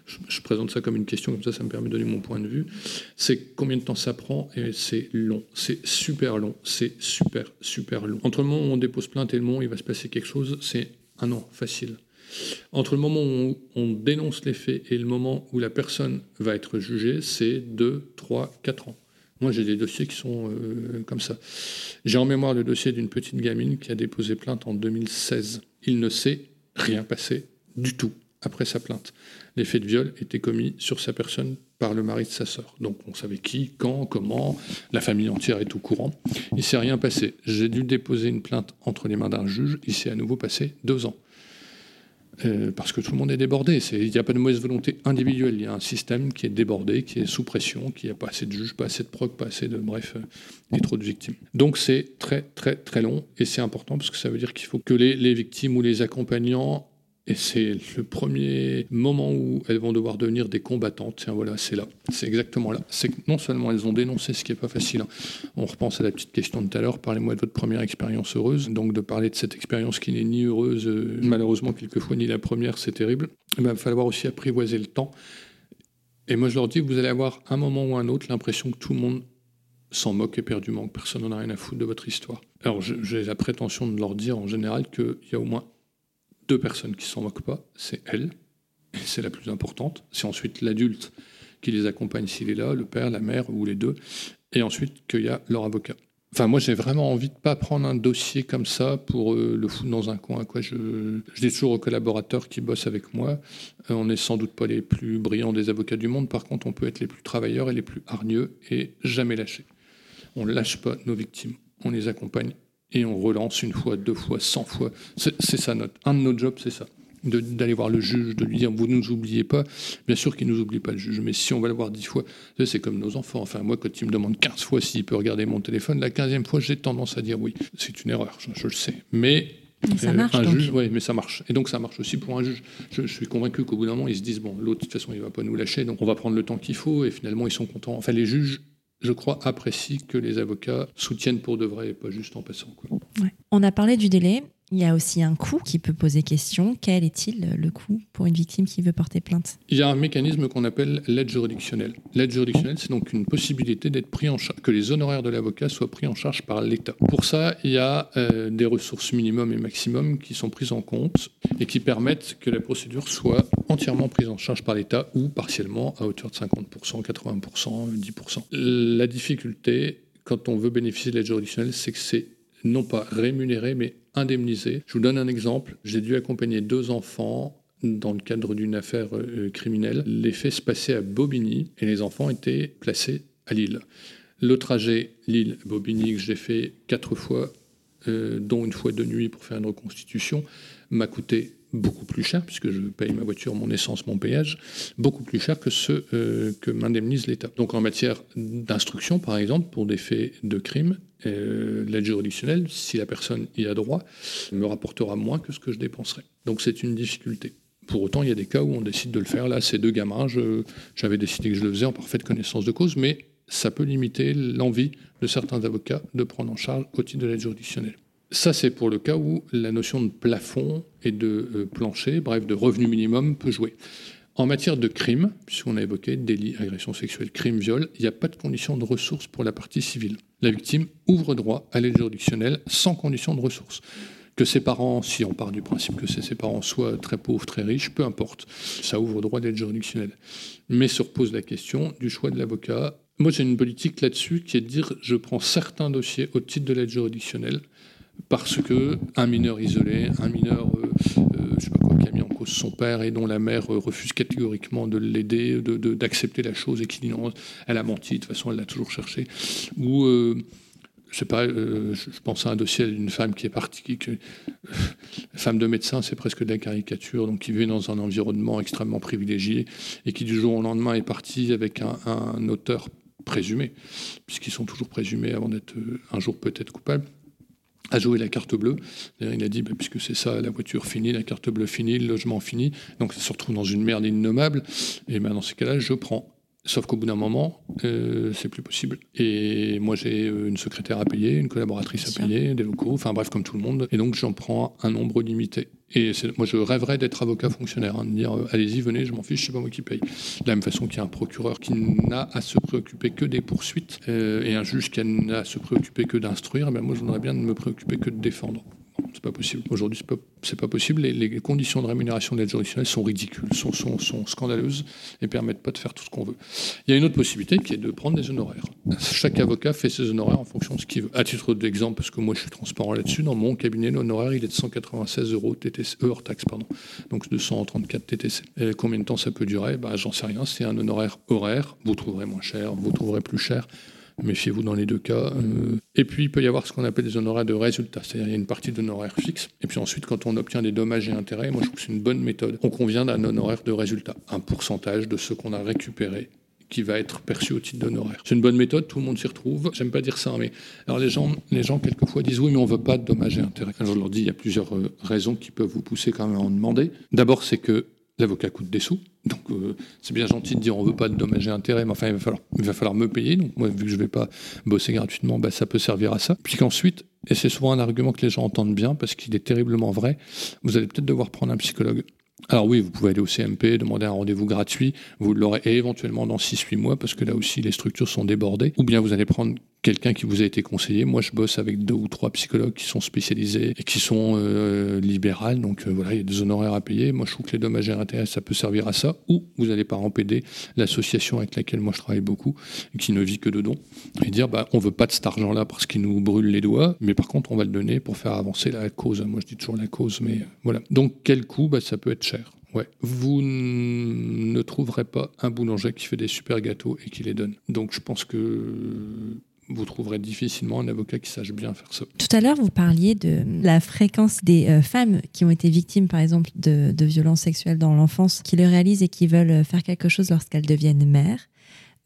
je, présente ça comme une question, comme ça, ça me permet de donner mon point de vue, c'est combien de temps ça prend et c'est long, c'est super long, c'est super, super long. Entre le moment où on dépose plainte et le moment où il va se passer quelque chose, c'est un an facile. Entre le moment où on dénonce les faits et le moment où la personne va être jugée, c'est 2, 3, 4 ans. Moi, j'ai des dossiers qui sont euh, comme ça. J'ai en mémoire le dossier d'une petite gamine qui a déposé plainte en 2016. Il ne s'est rien passé du tout après sa plainte. Les faits de viol étaient commis sur sa personne par le mari de sa sœur. Donc on savait qui, quand, comment, la famille entière est au courant. Il s'est rien passé. J'ai dû déposer une plainte entre les mains d'un juge. Il s'est à nouveau passé deux ans. Euh, parce que tout le monde est débordé. Il n'y a pas de mauvaise volonté individuelle. Il y a un système qui est débordé, qui est sous pression, qui n'a pas assez de juges, pas assez de proc, pas assez de. Bref, euh, et trop de victimes. Donc c'est très, très, très long et c'est important parce que ça veut dire qu'il faut que les, victimes ou les accompagnants Et c'est le premier moment où elles vont devoir devenir des combattantes. Voilà, c'est là. C'est exactement là. C'est que non seulement elles ont dénoncé ce qui n'est pas facile. Hein. On repense à la petite question de tout à l'heure. Parlez-moi de votre première expérience heureuse. Donc, de parler de cette expérience qui n'est ni heureuse, euh, malheureusement, quelquefois, ni la première, c'est terrible. Il va falloir aussi apprivoiser le temps. Et moi, je leur dis, vous allez avoir un moment ou un autre l'impression que tout le monde s'en moque éperdument, que personne n'en a rien à foutre de votre histoire. Alors, j'ai la prétention de leur dire en général qu'il y a au moins deux personnes qui s'en moquent pas, c'est elle, c'est la plus importante. C'est ensuite l'adulte qui les accompagne s'il est là, le père, la mère ou les deux, et ensuite qu'il y a leur avocat. Enfin, moi, j'ai vraiment envie de pas prendre un dossier comme ça pour euh, le foutre dans un coin. Quoi. Je, dis toujours aux collaborateurs qui bossent avec moi, euh, on n'est sans doute pas les plus brillants des avocats du monde. Par contre, on peut être les plus travailleurs et les plus hargneux et jamais lâcher. On lâche pas nos victimes. On les accompagne et on relance une fois, deux fois, cent fois. C'est ça notre, un de nos jobs, c'est ça. D'aller voir le juge, de lui dire vous ne nous oubliez pas. Bien sûr qu'il ne nous oublie pas le juge, mais si on va le voir dix fois, c'est comme nos enfants. Enfin, moi, quand il me demande quinze fois s'il peut regarder mon téléphone, la quinzième fois, j'ai tendance à dire oui. C'est une erreur, je, le sais. Mais ça euh, marche, un juge, oui, mais ça marche. Et donc ça marche aussi pour un juge. Je, suis convaincu qu'au bout d'un moment, ils se disent bon, l'autre de toute façon, il va pas nous lâcher, donc on va prendre le temps qu'il faut. Et finalement, ils sont contents. Enfin, les juges je crois, apprécie que les avocats soutiennent pour de vrai et pas juste en passant. On a parlé du délai. Il y a aussi un coût qui peut poser question. Quel est-il le coût pour une victime qui veut porter plainte? Il y a un mécanisme qu'on appelle l'aide juridictionnelle. L'aide juridictionnelle, c'est donc une possibilité d'être pris en charge, que les honoraires de l'avocat soient pris en charge par l'État. Pour ça, il y a euh, des ressources minimum et maximum qui sont prises en compte et qui permettent que la procédure soit entièrement prise en charge par l'État ou partiellement à hauteur de 50%, 80%, 10%. La difficulté, quand on veut bénéficier de l'aide juridictionnelle, c'est que c'est non pas rémunéré, mais indemnisé. Je vous donne un exemple. J'ai dû accompagner deux enfants dans le cadre d'une affaire euh, criminelle. Les faits se passaient à Bobigny et les enfants étaient placés à Lille. Le trajet Lille-Bobigny que j'ai fait quatre fois, euh, dont une fois de nuit pour faire une reconstitution, m'a coûté beaucoup plus cher, puisque je paye ma voiture, mon essence, mon péage, beaucoup plus cher que ce euh, que m'indemnise l'État. Donc en matière d'instruction, par exemple, pour des faits de crime, euh, l'aide juridictionnelle, si la personne y a droit, me rapportera moins que ce que je dépenserai. Donc c'est une difficulté. Pour autant, il y a des cas où on décide de le faire. Là, ces deux gamins, j'avais décidé que je le faisais en parfaite connaissance de cause, mais ça peut limiter l'envie de certains avocats de prendre en charge au titre de l'aide juridictionnelle. Ça, c'est pour le cas où la notion de plafond et de euh, plancher, bref, de revenu minimum, peut jouer. En matière de crime, puisqu'on a évoqué délit, agression sexuelle, crime, viol, il n'y a pas de condition de ressources pour la partie civile. La victime ouvre droit à l'aide juridictionnelle sans condition de ressources. Que ses parents, si on part du principe que ses parents soient très pauvres, très riches, peu importe, ça ouvre droit à l'aide juridictionnelle. Mais se repose la question du choix de l'avocat. Moi, j'ai une politique là-dessus qui est de dire je prends certains dossiers au titre de l'aide juridictionnelle parce que un mineur isolé, un mineur, euh, euh, je sais pas quoi, qui a mis en cause son père et dont la mère euh, refuse catégoriquement de l'aider, d'accepter la chose et qui dit non, elle a menti, de toute façon elle l'a toujours cherché, ou je pas, je pense à un dossier d'une femme qui est partie, femme de médecin, c'est presque de la caricature, donc qui vit dans un environnement extrêmement privilégié et qui du jour au lendemain est partie avec un, un auteur présumé, puisqu'ils sont toujours présumés avant d'être un jour peut-être coupables, a joué la carte bleue. Il a dit, bah, puisque c'est ça, la voiture finie, la carte bleue finie, le logement fini, donc ça se retrouve dans une merde innommable, et ben dans ces cas-là, je prends. Sauf qu'au bout d'un moment, euh, c'est plus possible. Et moi, j'ai euh, une secrétaire à payer, une collaboratrice à payer, des locaux, enfin bref, comme tout le monde. Et donc, j'en prends un nombre limité. Et moi, je rêverais d'être avocat fonctionnaire, hein, de dire euh, allez-y, venez, je m'en fiche, c'est pas moi qui paye. De la même façon qu'il y a un procureur qui n'a à se préoccuper que des poursuites et un juge qui n'a à se préoccuper que d'instruire, ben moi, j'aimerais bien ne me préoccuper que de défendre c'est pas possible. Aujourd'hui, c'est pas, pas possible. Les, conditions de rémunération de l'aide juridictionnelle sont ridicules, sont, scandaleuses et permettent pas de faire tout ce qu'on veut. Il y a une autre possibilité qui est de prendre des honoraires. Chaque avocat fait ses honoraires en fonction de ce qu'il veut. À titre d'exemple, parce que moi je suis transparent là-dessus, dans mon cabinet, l'honoraire il est de 196 euros TTC, euh, hors taxe, pardon, donc de 134 TTC. Combien de temps ça peut durer? Bah, J'en sais rien. C'est un honoraire horaire. Vous trouverez moins cher, vous trouverez plus cher. Méfiez-vous dans les deux cas. Euh, et puis, il peut y avoir ce qu'on appelle des honoraires de résultat, c'est-à-dire il y a une partie d'honoraires fixe. Et puis ensuite, quand on obtient des dommages et intérêts, moi je trouve que c'est une bonne méthode. On convient d'un honoraire de résultat, un pourcentage de ce qu'on a récupéré qui va être perçu au titre d'honoraire. C'est une bonne méthode, tout le monde s'y retrouve. J'aime pas dire ça, mais alors les gens, les gens quelquefois disent oui, mais on veut pas de dommages et intérêts. Alors je leur dis il y a plusieurs euh, raisons qui peuvent vous pousser quand même à en demander. D'abord, c'est que l'avocat coûte des sous. Donc euh, c'est bien gentil de dire on veut pas de dommages et intérêts, mais enfin il va falloir, il va falloir me payer. Donc moi vu que je vais pas bosser gratuitement, bah, ça peut servir à ça. Puis qu'ensuite, et c'est souvent un argument que les gens entendent bien parce qu'il est terriblement vrai, vous allez peut-être devoir prendre un psychologue. Alors oui, vous pouvez aller au CMP, demander un rendez-vous gratuit, vous l'aurez éventuellement dans 6-8 mois, parce que là aussi les structures sont débordées, ou bien vous allez prendre quelqu'un qui vous a été conseillé. Moi, je bosse avec deux ou trois psychologues qui sont spécialisés et qui sont euh, libérales, donc euh, voilà, il y a des honoraires à payer. Moi, je trouve que les dommages et intérêts, ça peut servir à ça, ou vous allez par PD, l'association avec laquelle moi je travaille beaucoup, qui ne vit que de dons, et dire, bah, on veut pas de cet argent-là parce qu'il nous brûle les doigts, mais par contre, on va le donner pour faire avancer la cause. Moi, je dis toujours la cause, mais euh, voilà. Donc, quel coût? Bah, Ça peut être cher. Ouais. Vous ne trouverez pas un boulanger qui fait des super gâteaux et qui les donne. Donc je pense que vous trouverez difficilement un avocat qui sache bien faire ça. Tout à l'heure, vous parliez de la fréquence des euh, femmes qui ont été victimes, par exemple, de, violences sexuelles dans l'enfance, qui le réalisent et qui veulent faire quelque chose lorsqu'elles deviennent mères.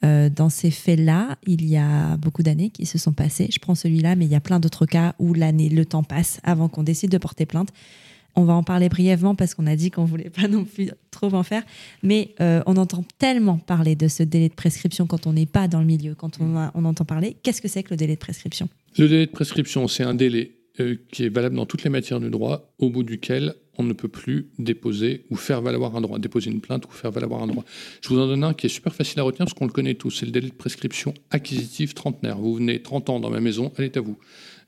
Euh, dans ces faits-là, il y a beaucoup d'années qui se sont passées. Je prends celui-là, mais il y a plein d'autres cas où l'année, le temps passe avant qu'on décide de porter plainte. On va en parler brièvement parce qu'on a dit qu'on voulait pas non plus trop en faire. Mais euh, on entend tellement parler de ce délai de prescription quand on n'est pas dans le milieu, quand on, on entend parler. Qu'est-ce que c'est que le délai de prescription? Le délai de prescription, c'est un délai euh, qui est valable dans toutes les matières du droit, au bout duquel on ne peut plus déposer ou faire valoir un droit, déposer une plainte ou faire valoir un droit. Je vous en donne un qui est super facile à retenir parce qu'on le connaît tous, c'est le délai de prescription acquisitive trentenaire. Vous venez 30 ans dans ma maison, elle est à vous.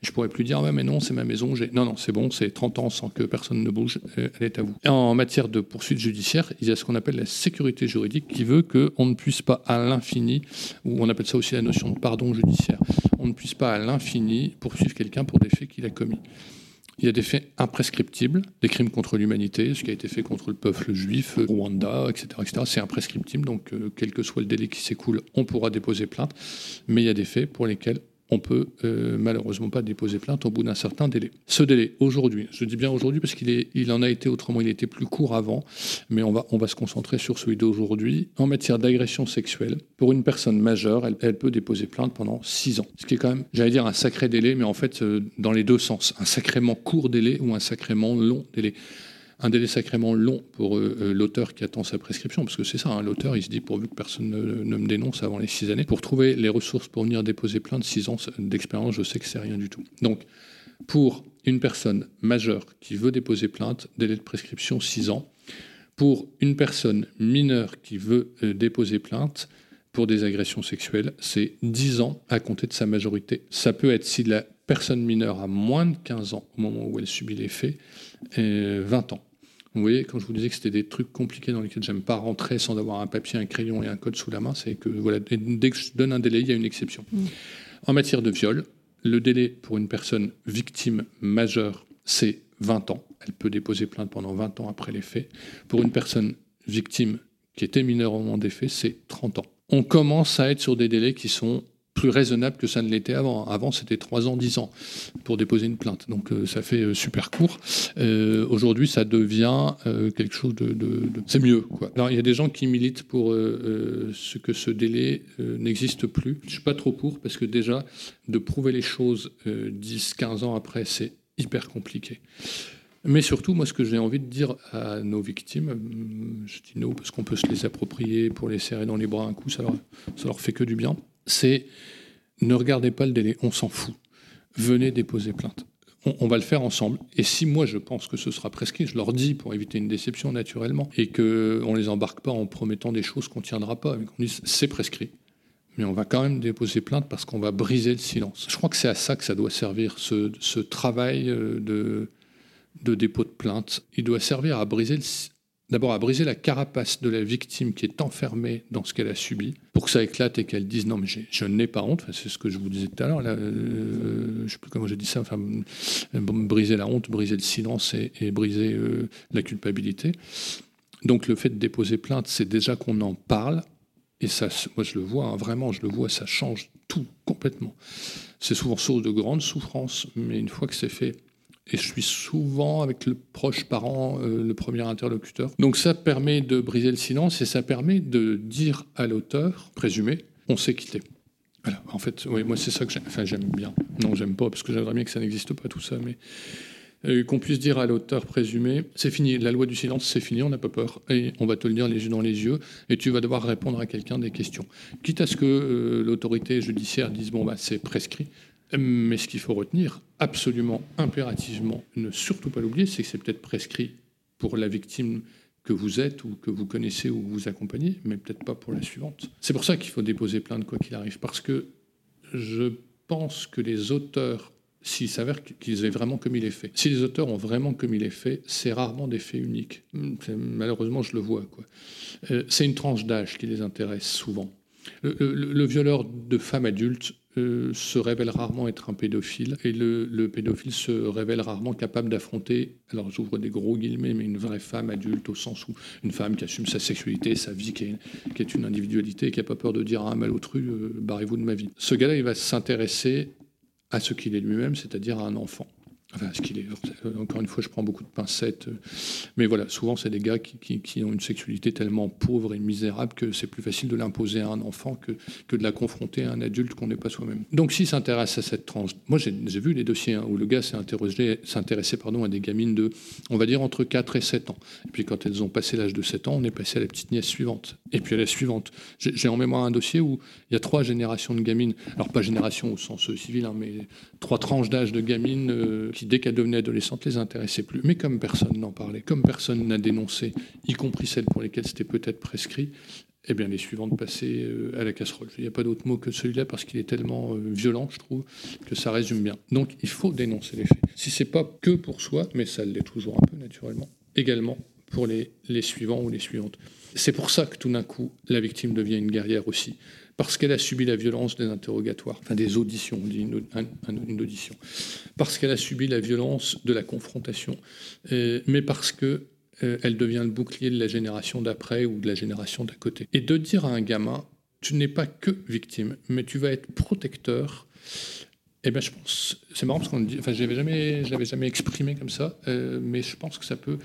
Je pourrais plus dire, mais non, c'est ma maison. Non, non, c'est bon, c'est 30 ans sans que personne ne bouge, euh, elle est à vous. En matière de poursuite judiciaire, il y a ce qu'on appelle la sécurité juridique qui veut qu'on ne puisse pas à l'infini, ou on appelle ça aussi la notion de pardon judiciaire, on ne puisse pas à l'infini poursuivre quelqu'un pour des faits qu'il a commis. Il y a des faits imprescriptibles, des crimes contre l'humanité, ce qui a été fait contre le peuple juif, Rwanda, etc. etc. C'est imprescriptible, donc euh, quel que soit le délai qui s'écoule, on pourra déposer plainte. Mais il y a des faits pour lesquels on peut euh, malheureusement pas déposer plainte au bout d'un certain délai. Ce délai, aujourd'hui, je dis bien aujourd'hui parce qu'il il en a été autrement, il était plus court avant, mais on va, se concentrer sur celui d'aujourd'hui. En matière d'agression sexuelle, pour une personne majeure, elle, peut déposer plainte pendant six ans. Ce qui est quand même, j'allais dire, un sacré délai, mais en fait, euh, dans les deux sens, un sacrément court délai ou un sacrément long délai un délai sacrément long pour euh, euh, l'auteur qui attend sa prescription, parce que c'est ça, hein, l'auteur, il se dit pourvu que personne ne, me dénonce avant les six années, pour trouver les ressources pour venir déposer plainte, six ans d'expérience, je sais que c'est rien du tout. Donc, pour une personne majeure qui veut déposer plainte, délai de prescription six ans. Pour une personne mineure qui veut euh, déposer plainte pour des agressions sexuelles, c'est 10 ans à compter de sa majorité. Ça peut être si la personne mineure a moins de 15 ans au moment où elle subit les faits, 20 ans. Vous voyez, quand je vous disais que c'était des trucs compliqués dans lesquels j'aime pas rentrer sans avoir un papier, un crayon et un code sous la main, c'est que voilà, dès que je donne un délai, il y a une exception. Mm. En matière de viol, le délai pour une personne victime majeure, c'est 20 ans. Elle peut déposer plainte pendant 20 ans après les faits. Pour une personne victime qui était mineure au moment des faits, c'est 30 ans. On commence à être sur des délais qui sont plus raisonnable que ça ne l'était avant. Avant, c'était 3 ans, 10 ans pour déposer une plainte. Donc euh, ça fait euh, super court. Euh, aujourd'hui, ça devient quelque chose de... C'est mieux. Quoi. Alors, il y a des gens qui militent pour ce que ce délai n'existe plus. Je ne suis pas trop pour, parce que déjà, de prouver les choses 10, 15 ans après, c'est hyper compliqué. Mais surtout, moi, ce que j'ai envie de dire à nos victimes, je dis nous parce qu'on peut se les approprier pour les serrer dans les bras un coup, ça leur, ça leur fait que du bien c'est ne regardez pas le délai, on s'en fout. Venez déposer plainte. On, va le faire ensemble. Et si moi je pense que ce sera prescrit, je leur dis pour éviter une déception naturellement, et qu'on ne les embarque pas en promettant des choses qu'on ne tiendra pas, mais qu'on dise c'est prescrit. Mais on va quand même déposer plainte parce qu'on va briser le silence. Je crois que c'est à ça que ça doit servir, ce, travail euh, de, dépôt de plainte. Il doit servir à briser le, d'abord à briser la carapace de la victime qui est enfermée dans ce qu'elle a subi, pour que ça éclate et qu'elle dise non mais je n'ai pas honte, c'est ce que je vous disais tout à l'heure, euh, je ne sais plus comment j'ai dit ça, enfin, briser la honte, briser le silence et, briser euh, la culpabilité. Donc le fait de déposer plainte, c'est déjà qu'on en parle, et ça, moi je le vois, hein, vraiment je le vois, ça change tout complètement. C'est souvent source de grande souffrance, mais une fois que c'est fait, et je suis souvent avec le proche parent, euh, le premier interlocuteur. Donc ça permet de briser le silence et ça permet de dire à l'auteur présumé, on sait qui t'es. Voilà, en fait, moi c'est ça que j'aime, enfin, bien. Non, j'aime pas parce que j'aimerais bien que ça n'existe pas tout ça, mais euh, qu'on puisse dire à l'auteur présumé, c'est fini, la loi du silence, c'est fini, on n'a pas peur, et on va te le dire les yeux dans les yeux, et tu vas devoir répondre à quelqu'un des questions. Quitte à ce que euh, l'autorité judiciaire dise, bon, bah, c'est prescrit, mais ce qu'il faut retenir, absolument, impérativement, ne surtout pas l'oublier, c'est que c'est peut-être prescrit pour la victime que vous êtes ou que vous connaissez ou vous accompagnez, mais peut-être pas pour la suivante. C'est pour ça qu'il faut déposer plainte quoi qu'il arrive, parce que je pense que les auteurs, s'il s'avère qu'ils aient vraiment commis les faits, si les auteurs ont vraiment commis les faits, c'est rarement des faits uniques. Malheureusement, je le vois. Quoi. Euh, c'est une tranche d'âge qui les intéresse souvent. le violeur de femmes adultes euh, se révèle rarement être un pédophile et le, pédophile se révèle rarement capable d'affronter, alors j'ouvre des gros guillemets, mais une vraie femme adulte au sens où une femme qui assume sa sexualité, sa vie, qui est, une individualité, qui n'a pas peur de dire à un malotru, euh, barrez-vous de ma vie. Ce gars-là, il va s'intéresser à ce qu'il est lui-même, c'est-à-dire à un enfant. Enfin, ce qu'il est. Euh, encore une fois, je prends beaucoup de pincettes. Euh, mais voilà, souvent, c'est des gars qui, ont une sexualité tellement pauvre et misérable que c'est plus facile de l'imposer à un enfant que, de la confronter à un adulte qu'on n'est pas soi-même. Donc, s'il s'intéresse à cette tranche. Moi, j'ai vu les dossiers hein, où le gars s'est intéressé pardon, à des gamines de, on va dire, entre 4 et 7 ans. Et puis, quand elles ont passé l'âge de 7 ans, on est passé à la petite nièce suivante. Et puis à la suivante. J'ai en mémoire un dossier où il y a trois générations de gamines. Alors, pas génération au sens civil, hein, mais trois tranches d'âge de gamines. Euh, qui, dès qu'elles devenaient adolescentes, les intéressaient plus. Mais comme personne n'en parlait, comme personne n'a dénoncé, y compris celles pour lesquelles c'était peut-être prescrit, eh bien, les suivantes passaient euh, à la casserole. Il n'y a pas d'autre mot que celui-là parce qu'il est tellement euh, violent, je trouve, que ça résume bien. Donc, il faut dénoncer les faits. Si c'est pas que pour soi, mais ça l'est toujours un peu naturellement, également pour les, les suivants ou les suivantes. C'est pour ça que tout d'un coup, la victime devient une guerrière aussi parce qu'elle a subi la violence des interrogatoires, enfin des auditions, on dit une, audition, parce qu'elle a subi la violence de la confrontation, euh, mais parce que euh, elle devient le bouclier de la génération d'après ou de la génération d'à côté. Et de dire à un gamin, tu n'es pas que victime, mais tu vas être protecteur. Eh bien, je pense, c'est marrant parce qu'on dit, enfin, je l'avais jamais, jamais exprimé comme ça, euh, mais je pense que ça peut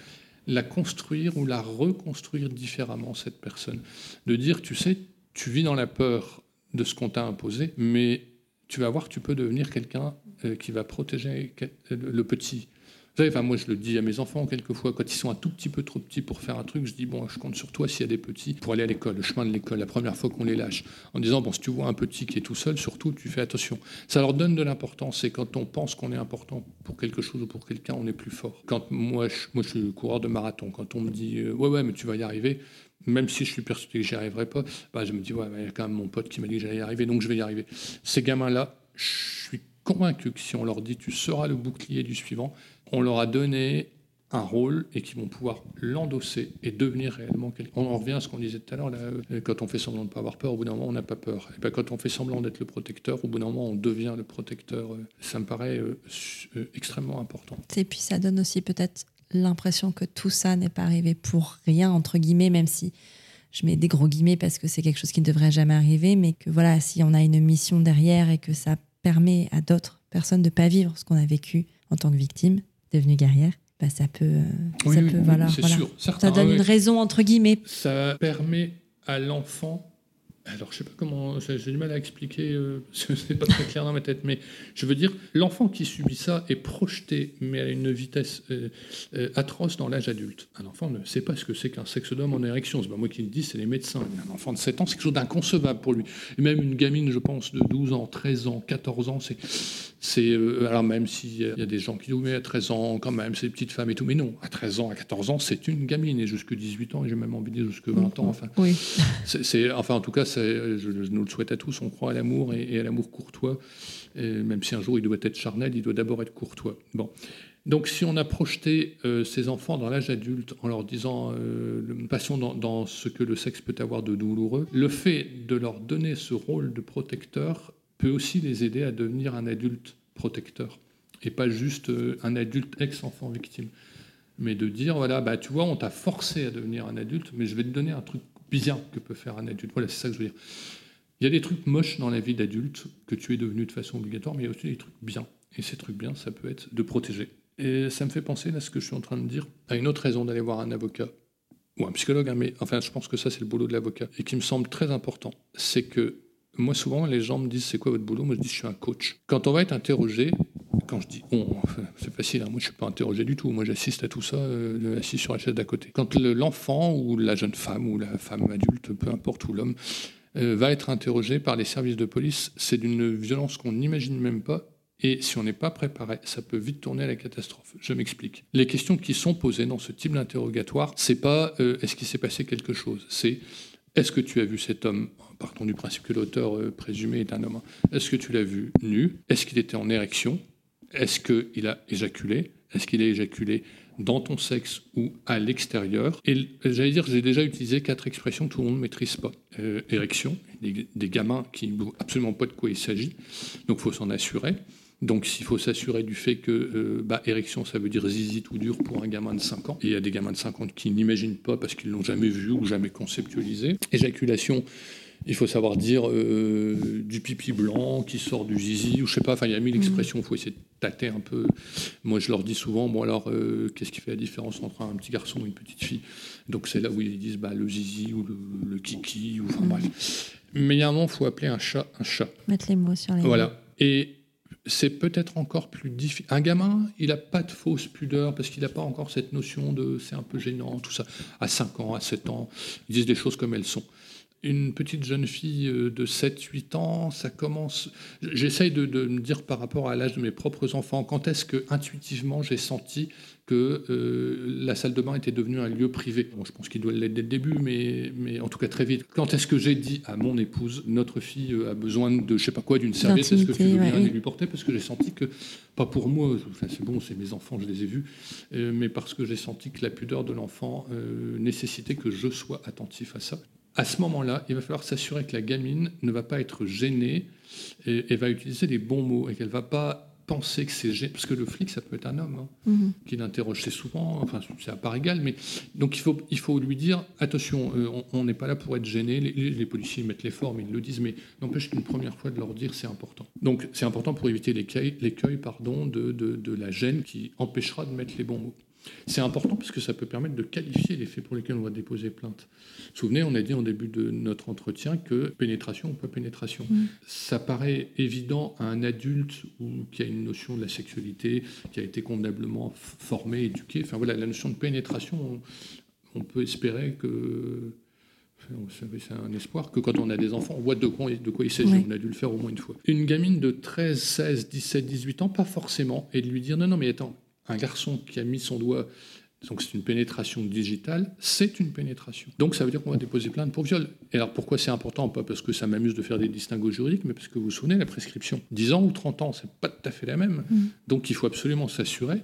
la construire ou la reconstruire différemment cette personne, de dire, tu sais, tu vis dans la peur de ce qu'on t'a imposé, mais tu vas voir, tu peux devenir quelqu'un euh, qui va protéger le petit. Vous savez, enfin, moi, je le dis à mes enfants quelquefois, quand ils sont un tout petit peu trop petits pour faire un truc, je dis, bon, je compte sur toi s'il y a des petits pour aller à l'école, le chemin de l'école, la première fois qu'on les lâche, en disant, bon, si tu vois un petit qui est tout seul, surtout, tu fais attention. Ça leur donne de l'importance, et quand on pense qu'on est important pour quelque chose ou pour quelqu'un, on est plus fort. Quand moi, je, moi, je suis coureur de marathon, quand on me dit, euh, ouais, ouais, mais tu vas y arriver, même si je suis persuadé que j'y arriverai pas, bah, je me dis, ouais, il y a quand même mon pote qui m'a dit que j'allais y arriver, donc je vais y arriver. Ces gamins-là, je suis convaincu que si on leur dit, tu seras le bouclier du suivant, on leur a donné un rôle et qu'ils vont pouvoir l'endosser et devenir réellement quelqu'un. On revient à ce qu'on disait tout à l'heure, euh, quand on fait semblant de ne pas avoir peur, au bout d'un moment, on n'a pas peur. Et bien, quand on fait semblant d'être le protecteur, au bout d'un moment, on devient le protecteur. Euh, ça me paraît euh, extrêmement important. Et puis, ça donne aussi peut-être l'impression que tout ça n'est pas arrivé pour rien, entre guillemets, même si je mets des gros guillemets parce que c'est quelque chose qui ne devrait jamais arriver, mais que voilà, si on a une mission derrière et que ça permet à d'autres personnes de ne pas vivre ce qu'on a vécu en tant que victime, devenue guerrière, bah ça peut, euh, ça, peut voilà, ça donne une raison entre guillemets. Ça permet à l'enfant alors, je sais pas comment, j'ai du mal à expliquer, euh, [laughs] c'est pas très clair dans ma tête, mais je veux dire, l'enfant qui subit ça est projeté, mais à une vitesse euh, euh, atroce dans l'âge adulte. Un enfant ne sait pas ce que c'est qu'un sexe en érection, c'est pas moi qui le dis, c'est les médecins. Un enfant de 7 ans, c'est quelque chose d'inconcevable pour lui. Et même une gamine, je pense, de 12 ans, 13 ans, 14 ans, c'est. C'est alors, même s'il y a des gens qui disent, mais à 13 ans, quand même, c'est des petites femmes et tout, mais non, à 13 ans, à 14 ans, c'est une gamine, et jusque 18 ans, et j'ai même envie de dire jusque 20 ans, enfin. Oui. c'est, enfin, en tout cas, je, nous le souhaite à tous, on croit à l'amour et, à l'amour courtois. même si un jour il doit être charnel, il doit d'abord être courtois. Bon. Donc si on a projeté euh, ces enfants dans l'âge adulte en leur disant euh, passion dans, dans, ce que le sexe peut avoir de douloureux, le fait de leur donner ce rôle de protecteur peut aussi les aider à devenir un adulte protecteur et pas juste euh, un adulte ex-enfant victime. Mais de dire, voilà, bah, tu vois, on t'a forcé à devenir un adulte, mais je vais te donner un truc bien que peut faire un adulte. Voilà, c'est ça que je veux dire. Il y a des trucs moches dans la vie d'adulte que tu es devenu de façon obligatoire, mais il y a aussi des trucs bien. Et ces trucs bien, ça peut être de protéger. Et ça me fait penser, là, ce que je suis en train de dire, à une autre raison d'aller voir un avocat ou un psychologue, hein, mais enfin, je pense que ça, c'est le boulot de l'avocat, et qui me semble très important. C'est que moi, souvent, les gens me disent c'est quoi votre boulot? Moi, je dis je suis un coach. Quand on va être interrogé, quand je dis on, c'est facile, hein, moi, je suis pas interrogé du tout. Moi, j'assiste à tout ça, euh, assis sur la chaise d'à côté. Quand l'enfant ou la jeune femme ou la femme adulte, peu importe, ou l'homme, euh, va être interrogé par les services de police, c'est d'une violence qu'on n'imagine même pas et si on n'est pas préparé, ça peut vite tourner à la catastrophe. Je m'explique. Les questions qui sont posées dans ce type d'interrogatoire, c'est pas euh, est-ce qu'il s'est passé quelque chose, c'est est-ce que tu as vu cet homme Partons du principe que l'auteur euh, présumé est un homme. Est-ce que tu l'as vu nu? Est-ce qu'il était en érection? Est-ce qu'il a éjaculé? Est-ce qu'il a éjaculé dans ton sexe ou à l'extérieur. Et j'allais dire, j'ai déjà utilisé quatre expressions que tout le monde ne maîtrise pas. Euh, érection, des, gamins qui ne absolument pas de quoi il s'agit, donc il faut s'en assurer. Donc, s'il faut s'assurer du fait que euh, bah, érection, ça veut dire zizi tout dur pour un gamin de 5 ans. Et il y a des gamins de 5 ans qui n'imaginent pas parce qu'ils l'ont jamais vu ou jamais conceptualisé. Éjaculation, il faut savoir dire euh, du pipi blanc qui sort du zizi, ou je sais pas, enfin il y a mille mmh. expressions, il faut essayer de tâter un peu. Moi je leur dis souvent, bon alors, euh, qu'est-ce qui fait la différence entre un petit garçon et une petite fille? Donc c'est là où ils disent bah, le zizi ou le, kiki, ou enfin bref. Mais il y a un moment, il faut appeler un chat un chat. Mettre les mots sur les Voilà. Et c'est peut-être encore plus difficile. Un gamin, il n'a pas de fausse pudeur parce qu'il n'a pas encore cette notion de c'est un peu gênant, tout ça. À 5 ans, à 7 ans, ils disent des choses comme elles sont. Une petite jeune fille euh, de 7-8 ans, ça commence. J'essaye de, de, me dire par rapport à l'âge de mes propres enfants, quand est-ce que intuitivement j'ai senti que euh, la salle de bain était devenue un lieu privé? je pense qu'il doit l'être dès le début, mais, mais en tout cas très vite. Quand est-ce que j'ai dit à mon épouse, notre fille euh, a besoin de, je sais pas quoi, d'une serviette, est-ce que tu veux bien lui porter Parce que j'ai senti que, pas pour moi, enfin, c'est bon, c'est mes enfants, je les ai vus, euh, mais parce que j'ai senti que la pudeur de l'enfant nécessitait que je sois attentif à ça. À ce moment-là, il va falloir s'assurer que la gamine ne va pas être gênée et, et va utiliser les bons mots et qu'elle va pas penser que c'est gênant, parce que le flic, ça peut être un homme, hein, mhm. qui l'interroge, c'est souvent, enfin, c'est à part égal, mais donc il faut, il faut lui dire, attention, euh, on n'est pas là pour être gêné, les, policiers mettent les formes, ils le disent, mais n'empêche qu'une première fois de leur dire, c'est important. Donc c'est important pour éviter l'écueil pardon, de, de, de la gêne qui empêchera de mettre les bons mots. C'est important parce que ça peut permettre de qualifier les faits pour lesquels on va déposer plainte. Vous vous souvenez, on a dit en début de notre entretien que pénétration ou pas pénétration. Mm. Ça paraît évident à un adulte ou qui a une notion de la sexualité, qui a été convenablement formé, éduqué. Enfin voilà, la notion de pénétration, on, peut espérer que c'est un espoir que quand on a des enfants, on voit de quoi, de quoi il s'agit. On a dû le faire au moins une fois. Une gamine de 13, 16, 17, 18 ans, pas forcément, et de lui dire non, non, mais attends, un garçon qui a mis son doigt, donc c'est une pénétration digitale, c'est une pénétration. Donc ça veut dire qu'on va déposer plainte pour viol. Et alors pourquoi c'est important? Pas parce que ça m'amuse de faire des distinguos juridiques, mais parce que vous vous souvenez, la prescription, 10 ans ou 30 ans, c'est pas tout à fait la même. Mm. Donc il faut absolument s'assurer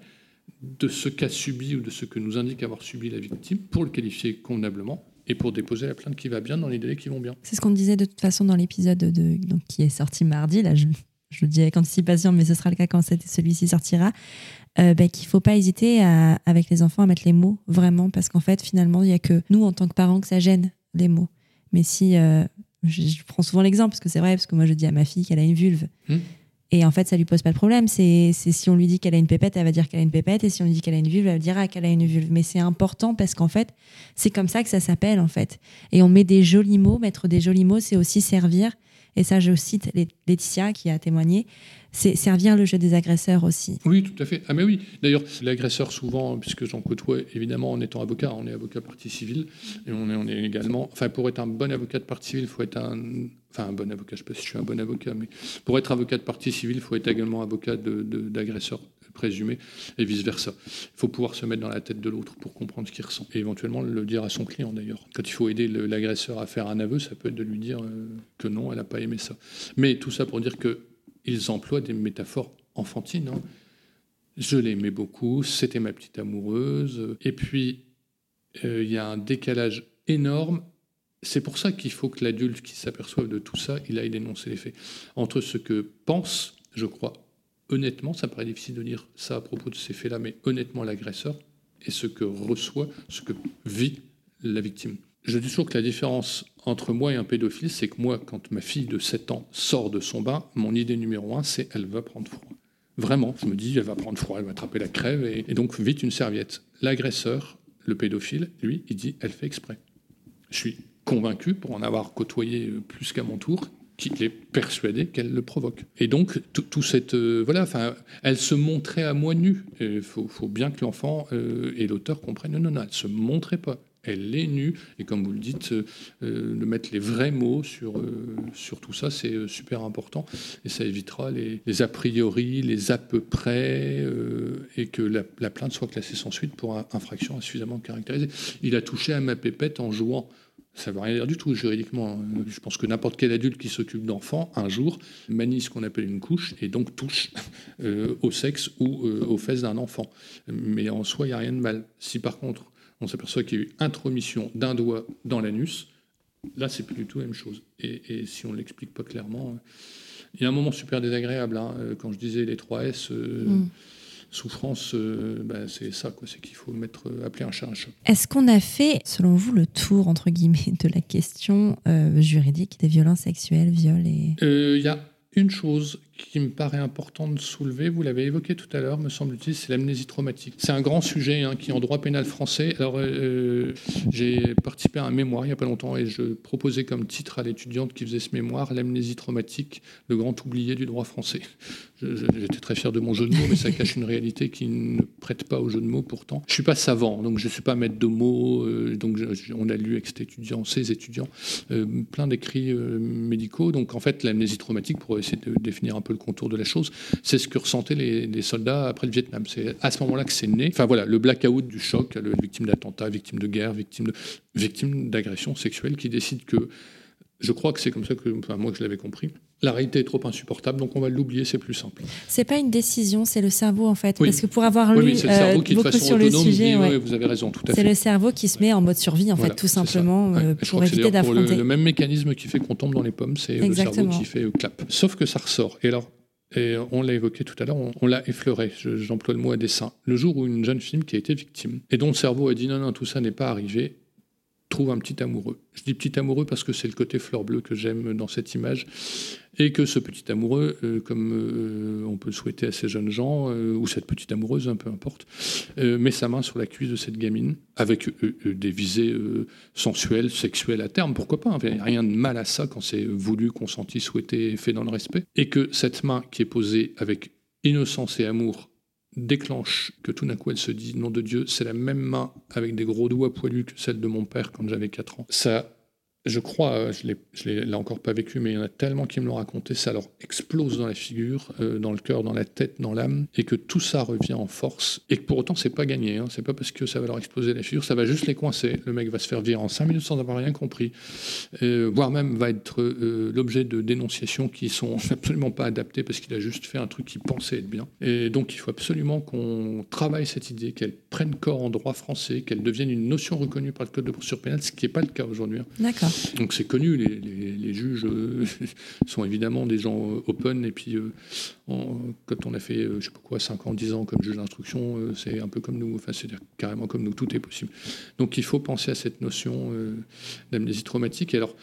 de ce qu'a subi ou de ce que nous indique avoir subi la victime pour le qualifier convenablement et pour déposer la plainte qui va bien dans les délais qui vont bien. C'est ce qu'on disait de toute façon dans l'épisode de, qui est sorti mardi. Là, je, je le dis avec anticipation, mais ce sera le cas quand celui-ci sortira. Euh, ben, qu'il ne faut pas hésiter avec les enfants à mettre les mots vraiment, parce qu'en fait, finalement, il n'y a que nous, en tant que parents, que ça gêne les mots. Mais si, euh, je, prends souvent l'exemple, parce que c'est vrai, parce que moi, je dis à ma fille qu'elle a une vulve. Hmm. Et en fait, ça lui pose pas de problème. C'est si on lui dit qu'elle a une pépette, elle va dire qu'elle a une pépette. Et si on lui dit qu'elle a une vulve, elle dira qu'elle a une vulve. Mais c'est important parce qu'en fait, c'est comme ça que ça s'appelle, en fait. Et on met des jolis mots. Mettre des jolis mots, c'est aussi servir. Et ça, je cite Laetitia qui a témoigné c'est servir le jeu des agresseurs aussi. Oui, tout à fait. Ah mais oui. D'ailleurs, l'agresseur souvent, puisque j'en côtoie évidemment en étant avocat, on est avocat partie civile et on est, également. Enfin, pour être un bon avocat de partie civile, il faut être un. Enfin, un bon avocat. Je ne sais pas si je suis un bon avocat, mais pour être avocat de partie civile, il faut être également avocat d'agresseur présumé et vice versa. Il faut pouvoir se mettre dans la tête de l'autre pour comprendre ce qu'il ressent et éventuellement le dire à son client d'ailleurs. Quand il faut aider l'agresseur à faire un aveu, ça peut être de lui dire euh, que non, elle n'a pas aimé ça. Mais tout ça pour dire que ils emploient des métaphores enfantines. Hein. Je l'aimais beaucoup, c'était ma petite amoureuse. Et puis, euh, il y a un décalage énorme. C'est pour ça qu'il faut que l'adulte qui s'aperçoive de tout ça, il aille dénoncer les faits. Entre ce que pense, je crois, honnêtement, ça paraît difficile de dire ça à propos de ces faits-là, mais honnêtement l'agresseur, et ce que reçoit, ce que vit la victime. Je dis toujours que la différence entre moi et un pédophile, c'est que moi, quand ma fille de 7 ans sort de son bain, mon idée numéro un, c'est elle va prendre froid. Vraiment, je me dis, elle va prendre froid, elle va attraper la crève, et, et donc vite une serviette. L'agresseur, le pédophile, lui, il dit, elle fait exprès. Je suis convaincu, pour en avoir côtoyé plus qu'à mon tour, qu'il est persuadé qu'elle le provoque. Et donc, tout, cette. euh, voilà, enfin, elle se montrait à moi nue. Il faut, faut bien que l'enfant euh, et l'auteur comprennent. Non, non, non, elle se montrait pas. Elle est nue. Et comme vous le dites, euh, euh, de mettre les vrais mots sur, sur tout ça, c'est super important. Et ça évitera les, les a priori, les à peu près, et que la, la plainte soit classée sans suite pour infraction insuffisamment caractérisée. Il a touché à ma pépette en jouant. Ça ne veut rien dire du tout juridiquement. Je pense que n'importe quel adulte qui s'occupe d'enfants, un jour, manie ce qu'on appelle une couche et donc touche euh, au sexe ou euh, aux fesses d'un enfant. Mais en soi, il n'y a rien de mal. Si par contre, on s'aperçoit qu'il y a eu intromission d'un doigt dans l'anus, là, c'est plus du tout la même chose. Et, si on ne l'explique pas clairement, il y a un moment super désagréable. hein. Euh, Quand je disais les 3 S, Mm. Souffrance, euh, ben, c'est ça, quoi. c'est qu'il faut mettre, euh, appeler un chat un chat. Est-ce qu'on a fait, selon vous, le tour, entre guillemets, de la question euh, juridique des violences sexuelles, viols et... Il y a une chose qui me paraît importante de soulever, vous l'avez évoqué tout à l'heure, me semble-t-il, c'est l'amnésie traumatique. C'est un grand sujet hein, qui en droit pénal français. Alors, euh, j'ai participé à un mémoire il n'y a pas longtemps et je proposais comme titre à l'étudiante qui faisait ce mémoire l'amnésie traumatique, le grand oublié du droit français. J'étais très fier de mon jeu de mots, mais ça cache une réalité qui ne prête pas au jeu de mots pourtant. Je suis pas savant, donc je suis pas maître de mots. euh, donc on a lu avec cet étudiant, ces étudiants, euh, plein d'écrits euh, médicaux. Donc en fait, l'amnésie traumatique, pour essayer de définir un peu le contour de la chose, c'est ce que ressentaient les, soldats après le Vietnam. C'est à ce moment-là que c'est né. Enfin voilà, le blackout du choc, le victime d'attentat, victime de guerre, victime de victime sexuelle, qui décide que je crois que c'est comme ça que, enfin, moi que je l'avais compris. La réalité est trop insupportable, donc on va l'oublier, c'est plus simple. C'est pas une décision, c'est le cerveau en fait. Oui. Parce que pour avoir Oui, lu oui, c'est le euh, cerveau qui, de beaucoup sur le sujet, dit, ouais. ouais, vous avez raison, tout à c'est fait. le cerveau qui se met en mode survie en fait, tout c'est simplement, euh, pour c'est éviter le, d'affronter. le même mécanisme qui fait qu'on tombe dans les pommes, c'est le cerveau qui fait euh, clap. Sauf que ça ressort. Et alors, et on l'a évoqué tout à l'heure, on, on l'a effleuré, je- j'emploie le mot à dessein. Le jour où une jeune fille qui a été victime, et dont le cerveau a dit non, non, tout ça n'est pas arrivé, un petit amoureux. Je dis petit amoureux parce que c'est le côté fleur bleue que j'aime dans cette image, et que ce petit amoureux, euh, comme euh, on peut le souhaiter à ces jeunes gens, euh, ou cette petite amoureuse, un peu importe, met sa main sur la cuisse de cette gamine, avec des visées sensuelles, sexuelles à terme, pourquoi pas, a rien de mal à ça quand c'est voulu, consenti, souhaité, fait dans le respect, et que cette main qui est posée avec innocence et amour déclenche que tout d'un coup elle se dit nom de Dieu, c'est la même main avec des gros doigts poilus que celle de mon père quand j'avais 4 ans. Ça, je crois, euh, je ne l'ai encore pas vécu, mais il y en a tellement qui me l'ont raconté, ça leur explose dans la figure, euh, dans le cœur, dans la tête, dans l'âme, et que tout ça revient en force, et que pour autant c'est pas gagné, hein, c'est pas parce que ça va leur exploser la figure, ça va juste les coincer, le mec va se faire virer en 5 minutes sans avoir rien compris, euh, voire même va être l'objet de dénonciations qui sont [laughs] absolument pas adaptées parce qu'il a juste fait un truc qu'il pensait être bien. Et donc il faut absolument qu'on travaille cette idée, qu'elle prenne corps en droit français, qu'elle devienne une notion reconnue par le Code de procédure pénale, ce qui n'est pas le cas aujourd'hui. hein. D'accord. Donc c'est connu, les, juges euh, [laughs] sont évidemment des gens euh, open, et puis euh, quand on a fait, je sais pas quoi, 5 ans, 10 ans comme juge d'instruction, c'est un peu comme nous, enfin c'est carrément comme nous, tout est possible. Donc il faut penser à cette notion d'amnésie traumatique. Et alors,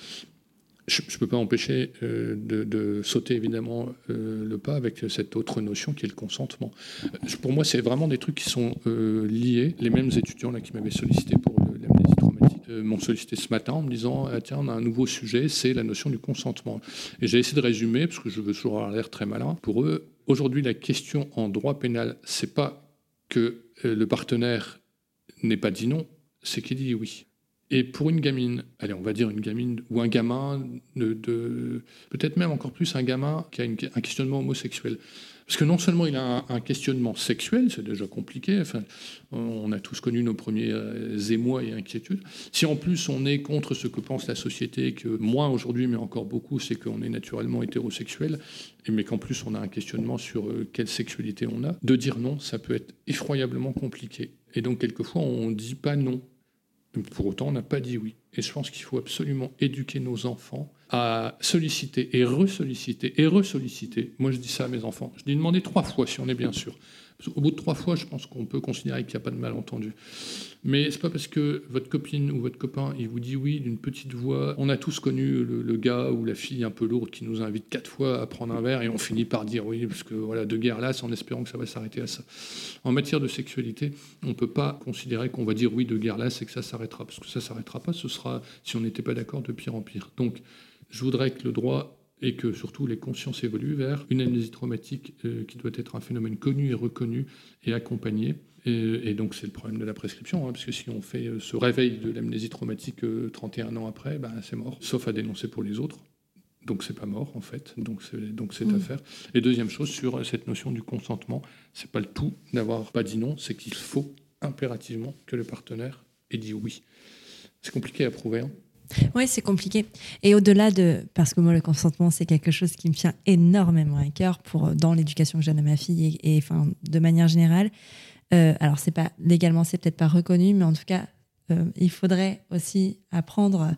je ne peux pas empêcher de, sauter évidemment le pas avec cette autre notion qui est le consentement. Pour moi, c'est vraiment des trucs qui sont liés. Les mêmes étudiants là, qui m'avaient sollicité pour m'ont sollicité ce matin en me disant ah, tiens, on a un nouveau sujet, c'est la notion du consentement. Et j'ai essayé de résumer, parce que je veux toujours avoir l'air très malin. Pour eux, aujourd'hui, la question en droit pénal, c'est pas que euh, le partenaire n'ait pas dit non, c'est qu'il dit oui. Et pour une gamine, allez, on va dire une gamine ou un gamin, peut-être même encore plus un gamin qui a un questionnement homosexuel. Parce que non seulement il a un, questionnement sexuel, c'est déjà compliqué, enfin, on a tous connu nos premiers euh, émois et inquiétudes. Si en plus on est contre ce que pense la société, que moins aujourd'hui, mais encore beaucoup, c'est qu'on est naturellement hétérosexuel, mais qu'en plus on a un questionnement sur euh, quelle sexualité on a, de dire non, ça peut être effroyablement compliqué. Et donc quelquefois on dit pas non. Pour autant, on n'a pas dit oui. Et je pense qu'il faut absolument éduquer nos enfants à solliciter et ressolliciter et ressolliciter. Moi, je dis ça à mes enfants. Je dis demander trois fois si on est bien sûr. Au bout de trois fois, je pense qu'on peut considérer qu'il n'y a pas de malentendu. Mais c'est pas parce que votre copine ou votre copain il vous dit oui d'une petite voix. On a tous connu le, gars ou la fille un peu lourde qui nous invite quatre fois à prendre un verre et on finit par dire oui parce que voilà de guerre là, en espérant que ça va s'arrêter à ça. En matière de sexualité, on peut pas considérer qu'on va dire oui de guerre là, c'est que ça s'arrêtera parce que ça s'arrêtera pas. Ce sera si on n'était pas d'accord de pire en pire. Donc je voudrais que le droit et que surtout les consciences évoluent vers une amnésie traumatique euh, qui doit être un phénomène connu et reconnu et accompagné. Et, donc c'est le problème de la prescription, hein, parce que si on fait euh, ce réveil de l'amnésie traumatique 31 euh, ans après, ben, c'est mort, sauf à dénoncer pour les autres. Donc c'est pas mort en fait, donc c'est donc cette affaire. Et deuxième chose sur cette notion du consentement, c'est pas le tout d'avoir pas dit non, c'est qu'il faut impérativement que le partenaire ait dit oui. C'est compliqué à prouver. Hein. Oui, c'est compliqué. Et au-delà de. Parce que moi, le consentement, c'est quelque chose qui me tient énormément à cœur pour, dans l'éducation que je donne à ma fille et, enfin, de manière générale. Euh, alors, c'est pas légalement, c'est peut-être pas reconnu, mais en tout cas, euh, il faudrait aussi apprendre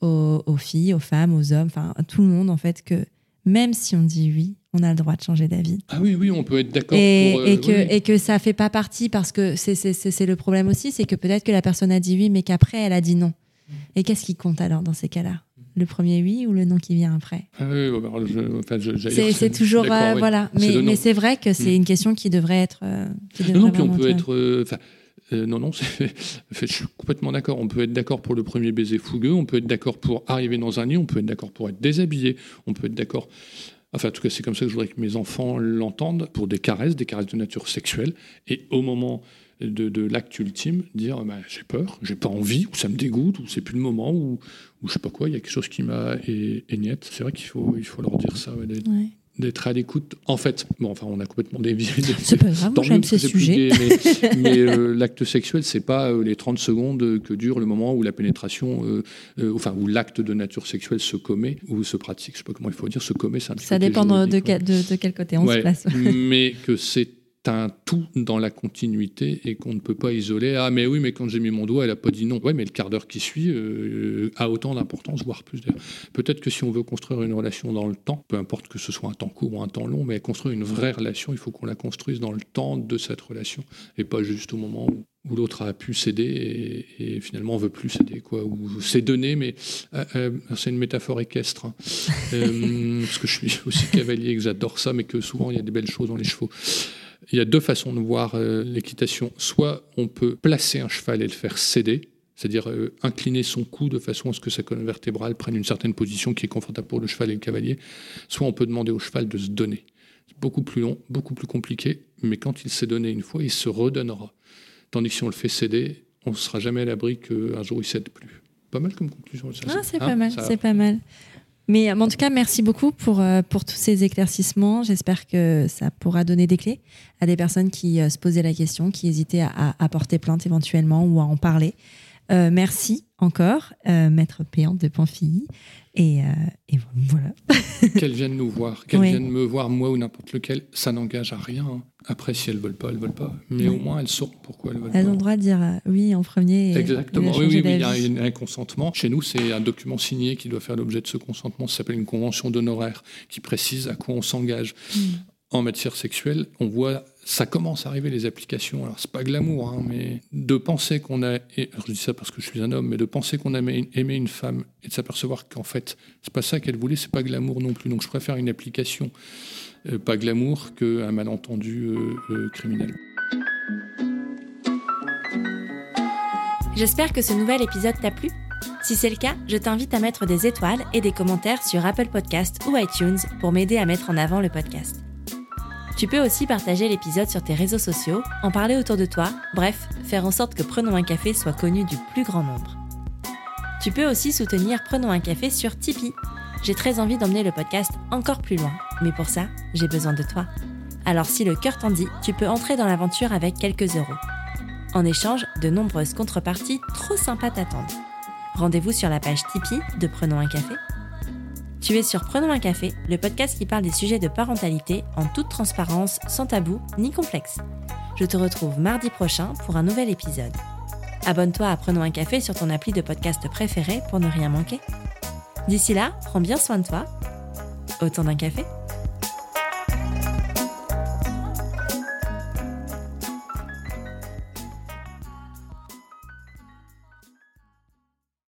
aux, filles, aux femmes, aux hommes, enfin, à tout le monde, en fait, que même si on dit oui, on a le droit de changer d'avis. Ah oui, oui, on peut être d'accord. Et, euh, et, que, et que ça fait pas partie, parce que c'est le problème aussi, c'est que peut-être que la personne a dit oui, mais qu'après, elle a dit non. Et qu'est-ce qui compte alors dans ces cas-là? Le premier oui ou le non qui vient après? Ah C'est toujours euh, voilà, mais, mais c'est vrai que c'est mm. une question qui devrait être. Euh, non, puis on peut être. Euh, non, non, [laughs] je suis complètement d'accord. On peut être d'accord pour le premier baiser fougueux, on peut être d'accord pour arriver dans un lit, on peut être d'accord pour être déshabillé, on peut être d'accord. Enfin, en tout cas, c'est comme ça que je voudrais que mes enfants l'entendent pour des caresses, des caresses de nature sexuelle. Et au moment de, l'acte ultime, dire bah, j'ai peur, j'ai pas envie, ou ça me dégoûte, ou c'est plus le moment, ou, ou je sais pas quoi, il y a quelque chose qui m'a éniette. C'est vrai qu'il faut, il faut leur dire ça, d'être à l'écoute. En fait, bon, enfin, on a complètement dévié. C'est pas grave, j'aime ces sujets. mais, [laughs] euh, l'acte sexuel, c'est pas euh, les 30 secondes que dure le moment où la pénétration, euh, enfin, où l'acte de nature sexuelle se commet ou se pratique. Je sais pas comment il faut dire, se commet, c'est un Ça dépend de, de, de, quel côté on se place. mais que c'est un tout dans la continuité et qu'on ne peut pas isoler. Ah, mais oui, mais quand j'ai mis mon doigt, elle n'a pas dit non. Oui, mais le quart d'heure qui suit euh, a autant d'importance, voire plus. Peut-être que si on veut construire une relation dans le temps, peu importe que ce soit un temps court ou un temps long, mais construire une vraie relation, il faut qu'on la construise dans le temps de cette relation et pas juste au moment où, l'autre a pu céder et, finalement on veut plus céder quoi ou c'est donné mais euh, euh, c'est une métaphore équestre hein. [laughs] parce que je suis aussi cavalier et que j'adore ça mais que souvent il y a des belles choses dans les chevaux il y a deux façons de voir euh, l'équitation. Soit on peut placer un cheval et le faire céder, c'est-à-dire euh, incliner son cou de façon à ce que sa colonne vertébrale prenne une certaine position qui est confortable pour le cheval et le cavalier. Soit on peut demander au cheval de se donner. C'est beaucoup plus long, beaucoup plus compliqué, mais quand il s'est donné une fois, il se redonnera. Tandis que si on le fait céder, on ne sera jamais à l'abri qu'un jour il cède plus. Pas mal comme conclusion. Ah, c'est pas hein, mal, c'est pas mal. Mais en tout cas, merci beaucoup pour, euh, pour tous ces éclaircissements. J'espère que ça pourra donner des clés à des personnes qui euh, se posaient la question, qui hésitaient à, à, porter plainte éventuellement ou à en parler. Euh, merci encore, maître Péant de Pamphilly. Et, et voilà. [laughs] qu'elles viennent nous voir, qu'elles viennent me voir, moi ou n'importe lequel, ça n'engage à rien. Hein. Après, si elles veulent pas, elles veulent pas. Mais au moins, elles sauront pourquoi elles veulent pas. Elles ont le droit de dire euh, oui en premier. Exactement. oui, oui, il y a un, consentement. Chez nous, c'est un document signé qui doit faire l'objet de ce consentement. Ça s'appelle une convention d'honoraires qui précise à quoi on s'engage. Hmm. En matière sexuelle, on voit, ça commence à arriver les applications. Alors c'est pas glamour, hein, mais de penser qu'on a, je dis ça parce que je suis un homme, mais de penser qu'on a aimé une femme et de s'apercevoir qu'en fait c'est pas ça qu'elle voulait, c'est pas glamour non plus. Donc je préfère une application euh, pas glamour qu'un malentendu euh, euh, criminel. J'espère que ce nouvel épisode t'a plu. Si c'est le cas, je t'invite à mettre des étoiles et des commentaires sur Apple Podcast ou iTunes pour m'aider à mettre en avant le podcast. Tu peux aussi partager l'épisode sur tes réseaux sociaux, en parler autour de toi, bref, faire en sorte que Prenons un café soit connu du plus grand nombre. Tu peux aussi soutenir Prenons un café sur Tipeee j'ai très envie d'emmener le podcast encore plus loin, mais pour ça, j'ai besoin de toi. Alors si le cœur t'en dit, tu peux entrer dans l'aventure avec quelques euros. En échange, de nombreuses contreparties trop sympas t'attendent. Rendez-vous sur la page Tipeee de Prenons un café. Tu es sur Prenons un café, le podcast qui parle des sujets de parentalité en toute transparence, sans tabou ni complexe. Je te retrouve mardi prochain pour un nouvel épisode. Abonne-toi à Prenons un café sur ton appli de podcast préféré pour ne rien manquer. D'ici là, prends bien soin de toi. Autant d'un café